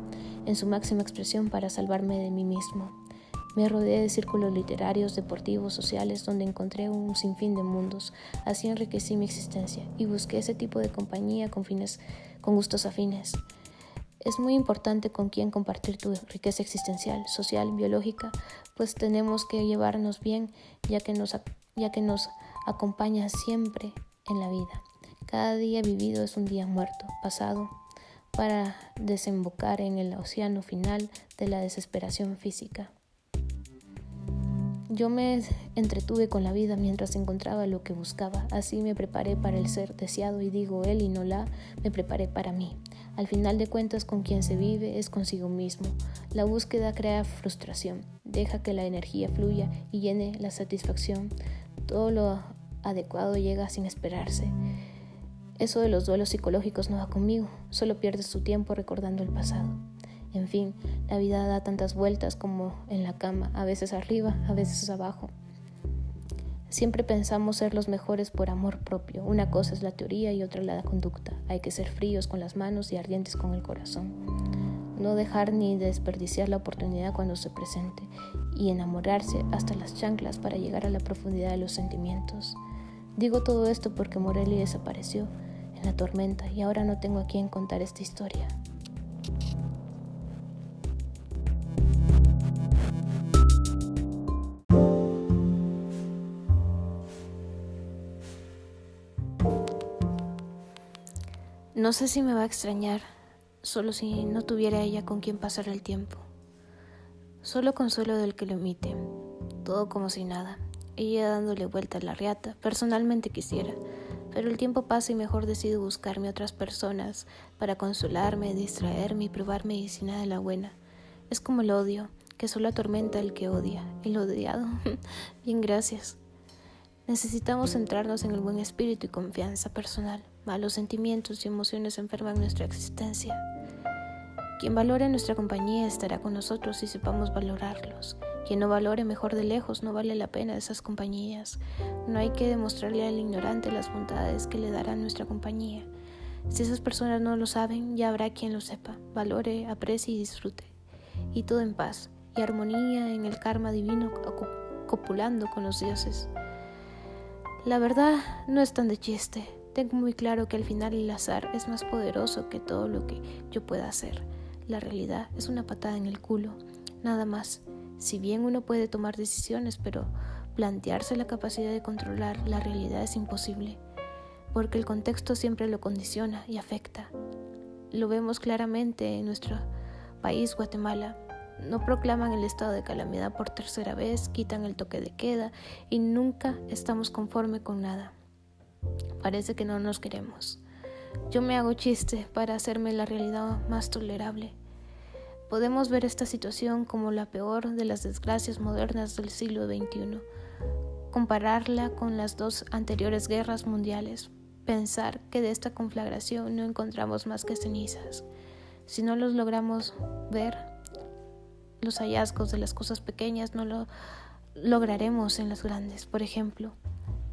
en su máxima expresión para salvarme de mí mismo. Me rodeé de círculos literarios, deportivos, sociales, donde encontré un sinfín de mundos. Así enriquecí mi existencia y busqué ese tipo de compañía con, fines, con gustos afines. Es muy importante con quién compartir tu riqueza existencial, social, biológica, pues tenemos que llevarnos bien ya que nos, ya que nos acompaña siempre en la vida. Cada día vivido es un día muerto, pasado, para desembocar en el océano final de la desesperación física. Yo me entretuve con la vida mientras encontraba lo que buscaba, así me preparé para el ser deseado y digo él y no la, me preparé para mí. Al final de cuentas con quien se vive es consigo mismo. La búsqueda crea frustración, deja que la energía fluya y llene la satisfacción. Todo lo adecuado llega sin esperarse. Eso de los duelos psicológicos no va conmigo, solo pierdes tu tiempo recordando el pasado. En fin, la vida da tantas vueltas como en la cama, a veces arriba, a veces abajo. Siempre pensamos ser los mejores por amor propio. Una cosa es la teoría y otra la conducta. Hay que ser fríos con las manos y ardientes con el corazón. No dejar ni desperdiciar la oportunidad cuando se presente y enamorarse hasta las chanclas para llegar a la profundidad de los sentimientos. Digo todo esto porque Morelli desapareció en la tormenta y ahora no tengo a quien contar esta historia. No sé si me va a extrañar, solo si no tuviera ella con quien pasar el tiempo. Solo consuelo del que lo emite, todo como si nada. Ella dándole vuelta a la riata, personalmente quisiera, pero el tiempo pasa y mejor decido buscarme otras personas para consolarme, distraerme y probar medicina de la buena. Es como el odio, que solo atormenta al que odia. El odiado. Bien, gracias. Necesitamos centrarnos en el buen espíritu y confianza personal. Malos sentimientos y emociones enferman nuestra existencia. Quien valore nuestra compañía estará con nosotros y sepamos valorarlos. Quien no valore mejor de lejos no vale la pena esas compañías. No hay que demostrarle al ignorante las bondades que le dará nuestra compañía. Si esas personas no lo saben, ya habrá quien lo sepa, valore, aprecie y disfrute. Y todo en paz y armonía en el karma divino copulando con los dioses. La verdad no es tan de chiste. Tengo muy claro que al final el azar es más poderoso que todo lo que yo pueda hacer. La realidad es una patada en el culo, nada más. Si bien uno puede tomar decisiones, pero plantearse la capacidad de controlar la realidad es imposible, porque el contexto siempre lo condiciona y afecta. Lo vemos claramente en nuestro país, Guatemala. No proclaman el estado de calamidad por tercera vez, quitan el toque de queda y nunca estamos conforme con nada. Parece que no nos queremos. Yo me hago chiste para hacerme la realidad más tolerable. Podemos ver esta situación como la peor de las desgracias modernas del siglo XXI, compararla con las dos anteriores guerras mundiales, pensar que de esta conflagración no encontramos más que cenizas. Si no los logramos ver, los hallazgos de las cosas pequeñas no lo lograremos en las grandes. Por ejemplo,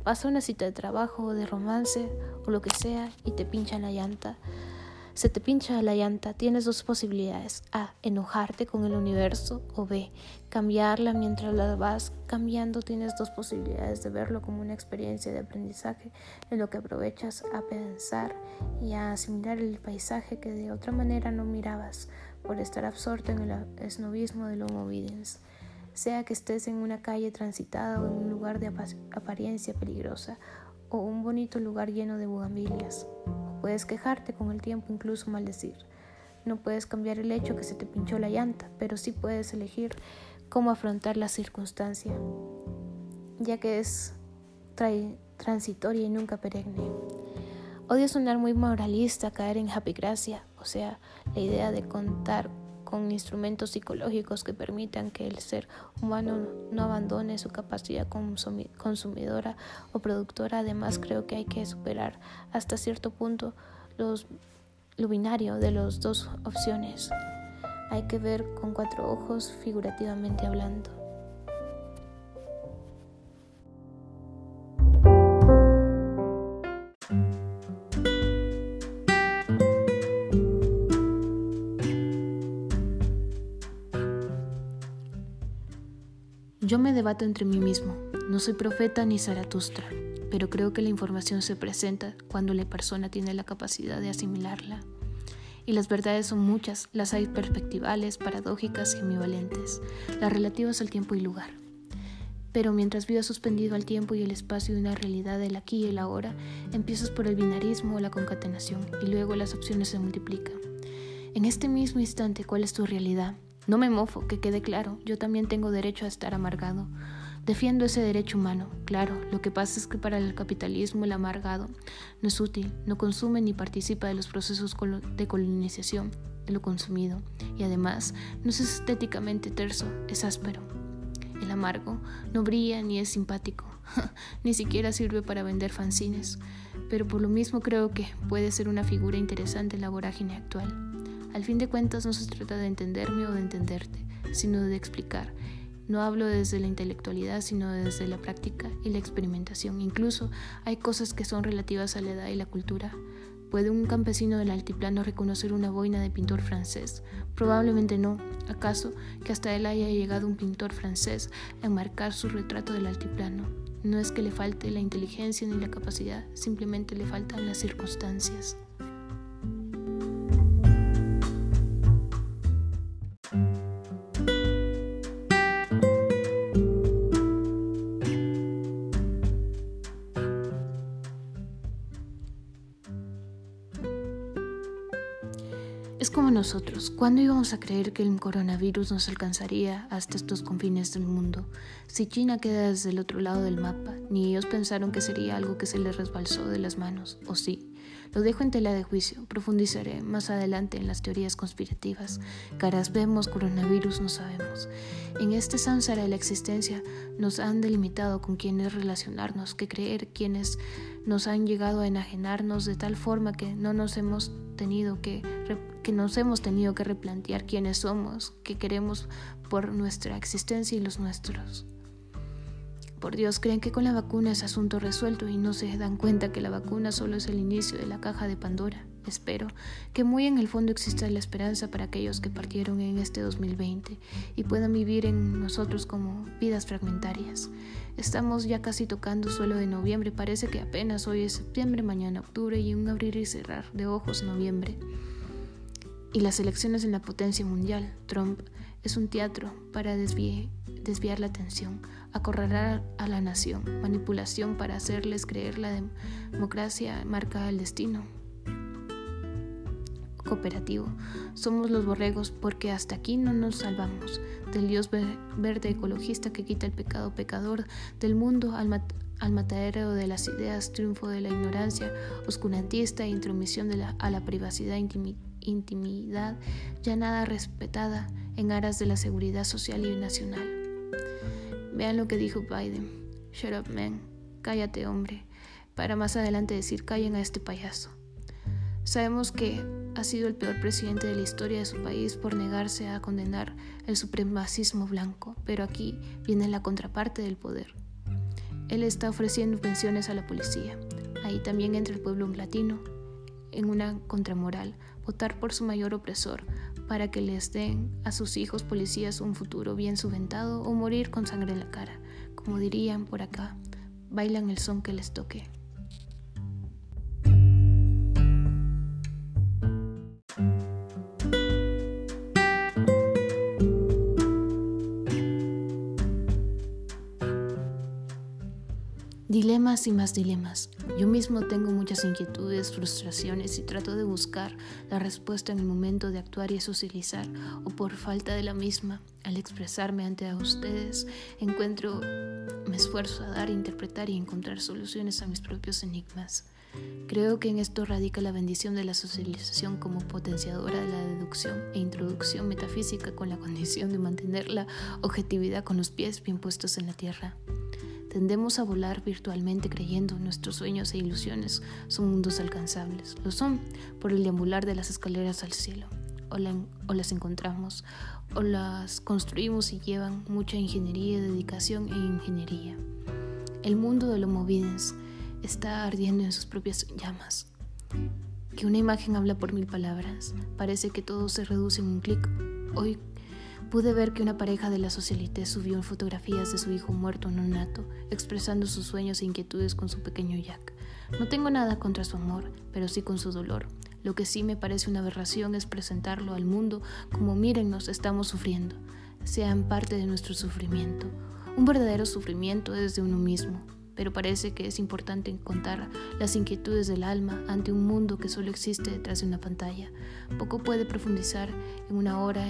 pasa una cita de trabajo o de romance o lo que sea y te pinchan la llanta. Se te pincha la llanta, tienes dos posibilidades. A. Enojarte con el universo o B. Cambiarla mientras la vas cambiando. Tienes dos posibilidades de verlo como una experiencia de aprendizaje en lo que aprovechas a pensar y a asimilar el paisaje que de otra manera no mirabas por estar absorto en el esnovismo del Homo videns, sea que estés en una calle transitada o en un lugar de apariencia peligrosa un bonito lugar lleno de bugambilias. Puedes quejarte con el tiempo, incluso maldecir. No puedes cambiar el hecho que se te pinchó la llanta, pero sí puedes elegir cómo afrontar la circunstancia, ya que es transitoria y nunca perenne. Odio sonar muy moralista, caer en happy gracia, o sea, la idea de contar con instrumentos psicológicos que permitan que el ser humano no abandone su capacidad consumidora o productora. Además, creo que hay que superar hasta cierto punto los, lo binario de las dos opciones. Hay que ver con cuatro ojos figurativamente hablando. Debato entre mí mismo. No soy profeta ni Zaratustra, pero creo que la información se presenta cuando la persona tiene la capacidad de asimilarla. Y las verdades son muchas, las hay perspectivales, paradójicas y ambivalentes, las relativas al tiempo y lugar. Pero mientras vivo suspendido al tiempo y el espacio de una realidad del aquí y el ahora, empiezas por el binarismo o la concatenación y luego las opciones se multiplican. En este mismo instante, ¿cuál es tu realidad? No me mofo, que quede claro, yo también tengo derecho a estar amargado. Defiendo ese derecho humano, claro, lo que pasa es que para el capitalismo el amargado no es útil, no consume ni participa de los procesos de colonización de lo consumido y además no es estéticamente terso, es áspero. El amargo no brilla ni es simpático, ni siquiera sirve para vender fanzines, pero por lo mismo creo que puede ser una figura interesante en la vorágine actual. Al fin de cuentas no se trata de entenderme o de entenderte, sino de explicar. No hablo desde la intelectualidad, sino desde la práctica y la experimentación. Incluso hay cosas que son relativas a la edad y la cultura. ¿Puede un campesino del altiplano reconocer una boina de pintor francés? Probablemente no. ¿Acaso que hasta él haya llegado un pintor francés a enmarcar su retrato del altiplano? No es que le falte la inteligencia ni la capacidad, simplemente le faltan las circunstancias. Nosotros, ¿cuándo íbamos a creer que el coronavirus nos alcanzaría hasta estos confines del mundo? Si China queda desde el otro lado del mapa, ni ellos pensaron que sería algo que se les resbalsó de las manos, o sí. Lo dejo en tela de juicio, profundizaré más adelante en las teorías conspirativas. Caras vemos, coronavirus no sabemos. En este samsara de la existencia nos han delimitado con quienes relacionarnos, que creer quienes nos han llegado a enajenarnos de tal forma que no nos hemos tenido que, que nos hemos tenido que replantear quiénes somos, qué queremos por nuestra existencia y los nuestros. Por Dios, creen que con la vacuna es asunto resuelto y no se dan cuenta que la vacuna solo es el inicio de la caja de Pandora. Espero que muy en el fondo exista la esperanza para aquellos que partieron en este 2020 y puedan vivir en nosotros como vidas fragmentarias. Estamos ya casi tocando suelo de noviembre, parece que apenas hoy es septiembre, mañana octubre y un abrir y cerrar de ojos noviembre. Y las elecciones en la potencia mundial, Trump, es un teatro para desviar la atención, acorralar a la nación, manipulación para hacerles creer la democracia marca el destino cooperativo. Somos los borregos porque hasta aquí no nos salvamos. Del Dios verde ecologista que quita el pecado pecador, del mundo al, matadero de las ideas, triunfo de la ignorancia, oscurantista e intromisión a la privacidad, intimidad, ya nada respetada en aras de la seguridad social y nacional. Vean lo que dijo Biden. Shut up, man. Cállate, hombre. Para más adelante decir, callen a este payaso. Sabemos que ha sido el peor presidente de la historia de su país por negarse a condenar el supremacismo blanco, pero aquí viene la contraparte del poder. Él está ofreciendo pensiones a la policía. Ahí también entra el pueblo latino en una contramoral, votar por su mayor opresor para que les den a sus hijos policías un futuro bien subventado o morir con sangre en la cara. Como dirían por acá, bailan el son que les toque. Dilemas y más dilemas. Yo mismo tengo muchas inquietudes, frustraciones y trato de buscar la respuesta en el momento de actuar y socializar o por falta de la misma. Al expresarme ante ustedes, encuentro, me esfuerzo a dar, interpretar y encontrar soluciones a mis propios enigmas. Creo que en esto radica la bendición de la socialización como potenciadora de la deducción e introducción metafísica con la condición de mantener la objetividad con los pies bien puestos en la tierra. Tendemos a volar virtualmente creyendo nuestros sueños e ilusiones son mundos alcanzables. Lo son por el deambular de las escaleras al cielo. O, las encontramos, o las construimos y llevan mucha ingeniería, dedicación e ingeniería. El mundo de los movides está ardiendo en sus propias llamas. Que una imagen habla por mil palabras. Parece que todo se reduce en un clic. Hoy Pude ver que una pareja de la socialité subió fotografías de su hijo muerto en un nato, expresando sus sueños e inquietudes con su pequeño Jack. No tengo nada contra su amor, pero sí con su dolor. Lo que sí me parece una aberración es presentarlo al mundo como mírennos, estamos sufriendo. Sean parte de nuestro sufrimiento. Un verdadero sufrimiento es de uno mismo, pero parece que es importante contar las inquietudes del alma ante un mundo que solo existe detrás de una pantalla. Poco puede profundizar en una hora,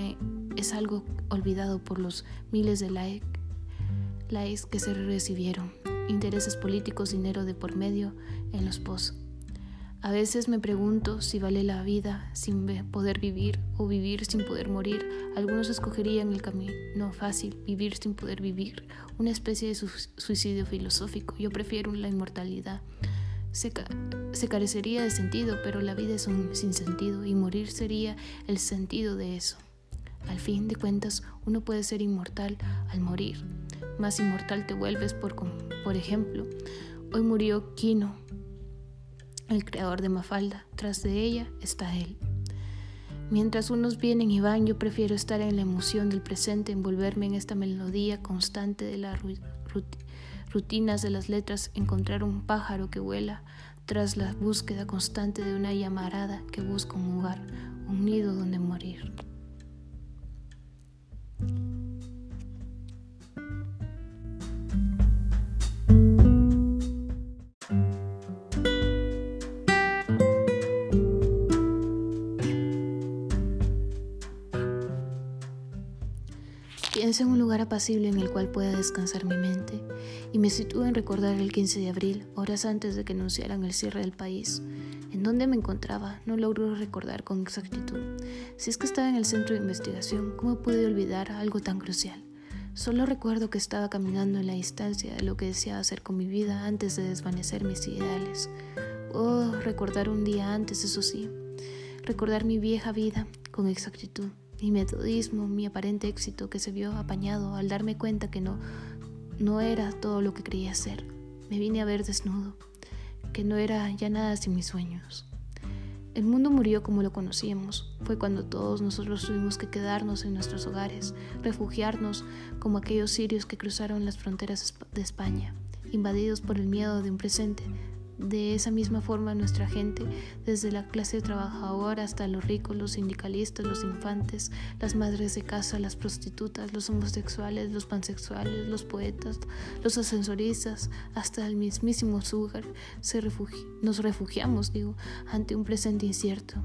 es algo olvidado por los miles de likes que se recibieron, intereses políticos, dinero de por medio en los posts. A veces me pregunto si vale la vida sin poder vivir o vivir sin poder morir. Algunos escogerían el camino fácil, vivir sin poder vivir, una especie de suicidio filosófico. Yo prefiero la inmortalidad. Se, carecería de sentido, pero la vida es un sinsentido y morir sería el sentido de eso. Al fin de cuentas, uno puede ser inmortal al morir. Más inmortal te vuelves por, por ejemplo, hoy murió Kino, el creador de Mafalda. Tras de ella está él. Mientras unos vienen y van, yo prefiero estar en la emoción del presente, envolverme en esta melodía constante de las rutinas de las letras, encontrar un pájaro que vuela tras la búsqueda constante de una llamarada que busca un lugar, un nido donde morir. Pienso en un lugar apacible en el cual pueda descansar mi mente y me sitúo en recordar el 15 de abril, horas antes de que anunciaran el cierre del país. ¿En dónde me encontraba? No logro recordar con exactitud. Si es que estaba en el centro de investigación, ¿cómo pude olvidar algo tan crucial? Solo recuerdo que estaba caminando en la distancia de lo que deseaba hacer con mi vida antes de desvanecer mis ideales. Oh, recordar un día antes, eso sí. Recordar mi vieja vida con exactitud mi metodismo, mi aparente éxito que se vio apañado al darme cuenta que no, no era todo lo que creía ser. Me vine a ver desnudo, que no era ya nada sin mis sueños. El mundo murió como lo conocíamos. Fue cuando todos nosotros tuvimos que quedarnos en nuestros hogares, refugiarnos como aquellos sirios que cruzaron las fronteras de España, invadidos por el miedo de un presente de esa misma forma nuestra gente, desde la clase trabajadora hasta los ricos, los sindicalistas, los infantes, las madres de casa, las prostitutas, los homosexuales, los pansexuales, los poetas, los ascensoristas, hasta el mismísimo Sugar, se nos refugiamos, digo, ante un presente incierto.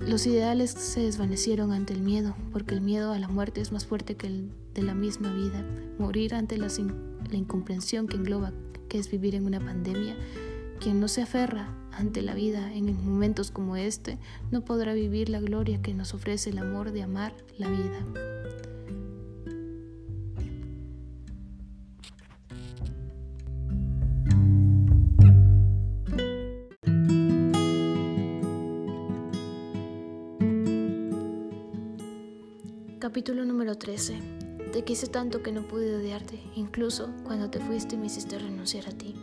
Los ideales se desvanecieron ante el miedo, porque el miedo a la muerte es más fuerte que el de la misma vida. Morir ante la incomprensión que engloba que es vivir en una pandemia, quien no se aferra ante la vida en momentos como este, no podrá vivir la gloria que nos ofrece el amor de amar la vida. Capítulo número 13 te quise tanto que no pude odiarte, incluso cuando te fuiste y me hiciste renunciar a ti.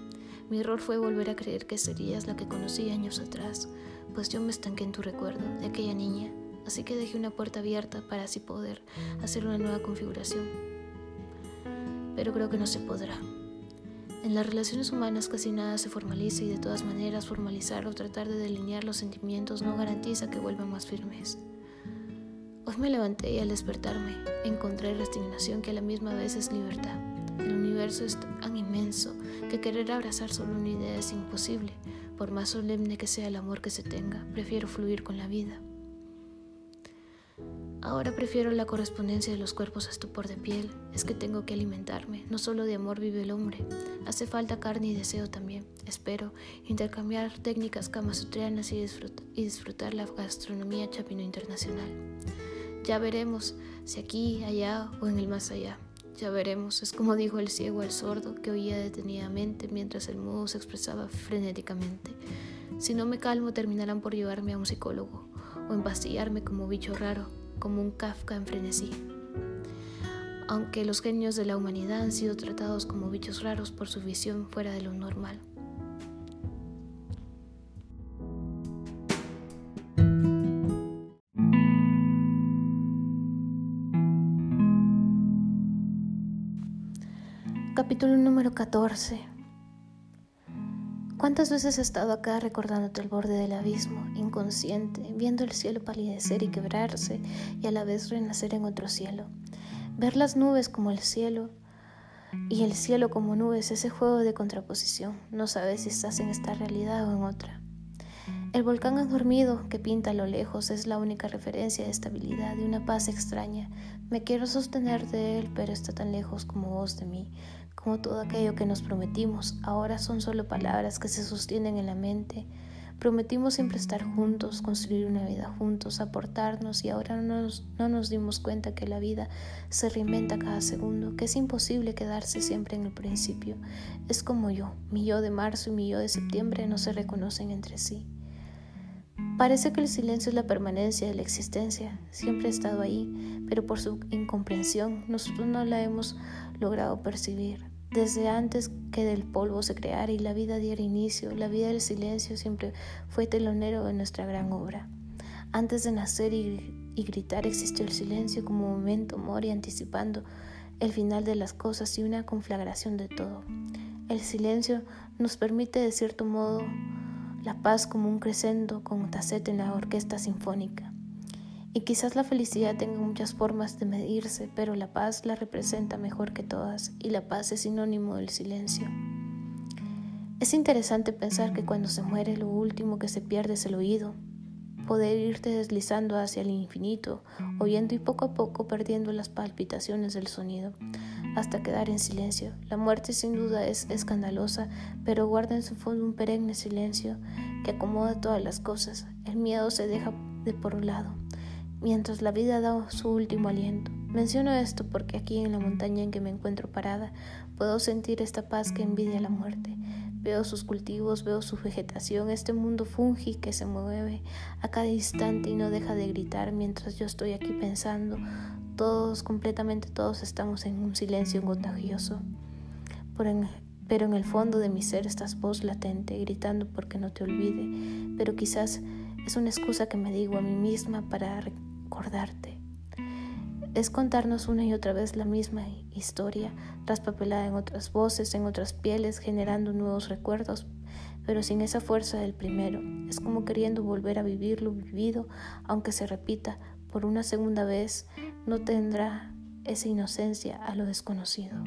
Mi error fue volver a creer que serías la que conocí años atrás, pues yo me estanqué en tu recuerdo de aquella niña, así que dejé una puerta abierta para así poder hacer una nueva configuración. Pero creo que no se podrá. En las relaciones humanas casi nada se formaliza y de todas maneras formalizar o tratar de delinear los sentimientos no garantiza que vuelvan más firmes. Hoy me levanté y al despertarme encontré resignación que a la misma vez es libertad. El universo es tan inmenso que querer abrazar solo una idea es imposible. Por más solemne que sea el amor que se tenga, prefiero fluir con la vida. Ahora prefiero la correspondencia de los cuerpos a estupor de piel. Es que tengo que alimentarme. No solo de amor vive el hombre. Hace falta carne y deseo también. Espero intercambiar técnicas kamasutrianas y, y disfrutar la gastronomía chapino internacional. Ya veremos si aquí, allá o en el más allá. Ya veremos, es como dijo el ciego al sordo que oía detenidamente mientras el mudo se expresaba frenéticamente. Si no me calmo terminarán por llevarme a un psicólogo o empastillarme como bicho raro, como un Kafka en frenesí. Aunque los genios de la humanidad han sido tratados como bichos raros por su visión fuera de lo normal. Capítulo número 14. ¿Cuántas veces he estado acá recordándote el borde del abismo, inconsciente, viendo el cielo palidecer y quebrarse y a la vez renacer en otro cielo? Ver las nubes como el cielo y el cielo como nubes, ese juego de contraposición. No sabes si estás en esta realidad o en otra. El volcán adormido que pinta a lo lejos es la única referencia de estabilidad, de una paz extraña. Me quiero sostener de él, pero está tan lejos como vos de mí como todo aquello que nos prometimos, ahora son solo palabras que se sostienen en la mente. Prometimos siempre estar juntos, construir una vida juntos, aportarnos y ahora no nos, no nos dimos cuenta que la vida se reinventa cada segundo, que es imposible quedarse siempre en el principio. Es como yo, mi yo de marzo y mi yo de septiembre no se reconocen entre sí. Parece que el silencio es la permanencia de la existencia, siempre ha estado ahí, pero por su incomprensión nosotros no la hemos logrado percibir. Desde antes que del polvo se creara y la vida diera inicio, la vida del silencio siempre fue telonero de nuestra gran obra. Antes de nacer y, gritar existió el silencio como momento mori anticipando el final de las cosas y una conflagración de todo. El silencio nos permite de cierto modo la paz como un crescendo con tacete en la orquesta sinfónica. Y quizás la felicidad tenga muchas formas de medirse, pero la paz la representa mejor que todas y la paz es sinónimo del silencio. Es interesante pensar que cuando se muere lo último que se pierde es el oído, poder irte deslizando hacia el infinito, oyendo y poco a poco perdiendo las palpitaciones del sonido, hasta quedar en silencio. La muerte sin duda es escandalosa, pero guarda en su fondo un perenne silencio que acomoda todas las cosas. El miedo se deja de por un lado mientras la vida da su último aliento. Menciono esto porque aquí en la montaña en que me encuentro parada puedo sentir esta paz que envidia la muerte. Veo sus cultivos, veo su vegetación, este mundo fungi que se mueve a cada instante y no deja de gritar mientras yo estoy aquí pensando. Todos, completamente todos estamos en un silencio contagioso. pero en el fondo de mi ser estás voz latente, gritando porque no te olvide. Pero quizás es una excusa que me digo a mí misma para es contarnos una y otra vez la misma historia, traspapelada en otras voces, en otras pieles, generando nuevos recuerdos, pero sin esa fuerza del primero. Es como queriendo volver a vivir lo vivido, aunque se repita por una segunda vez, no tendrá esa inocencia a lo desconocido.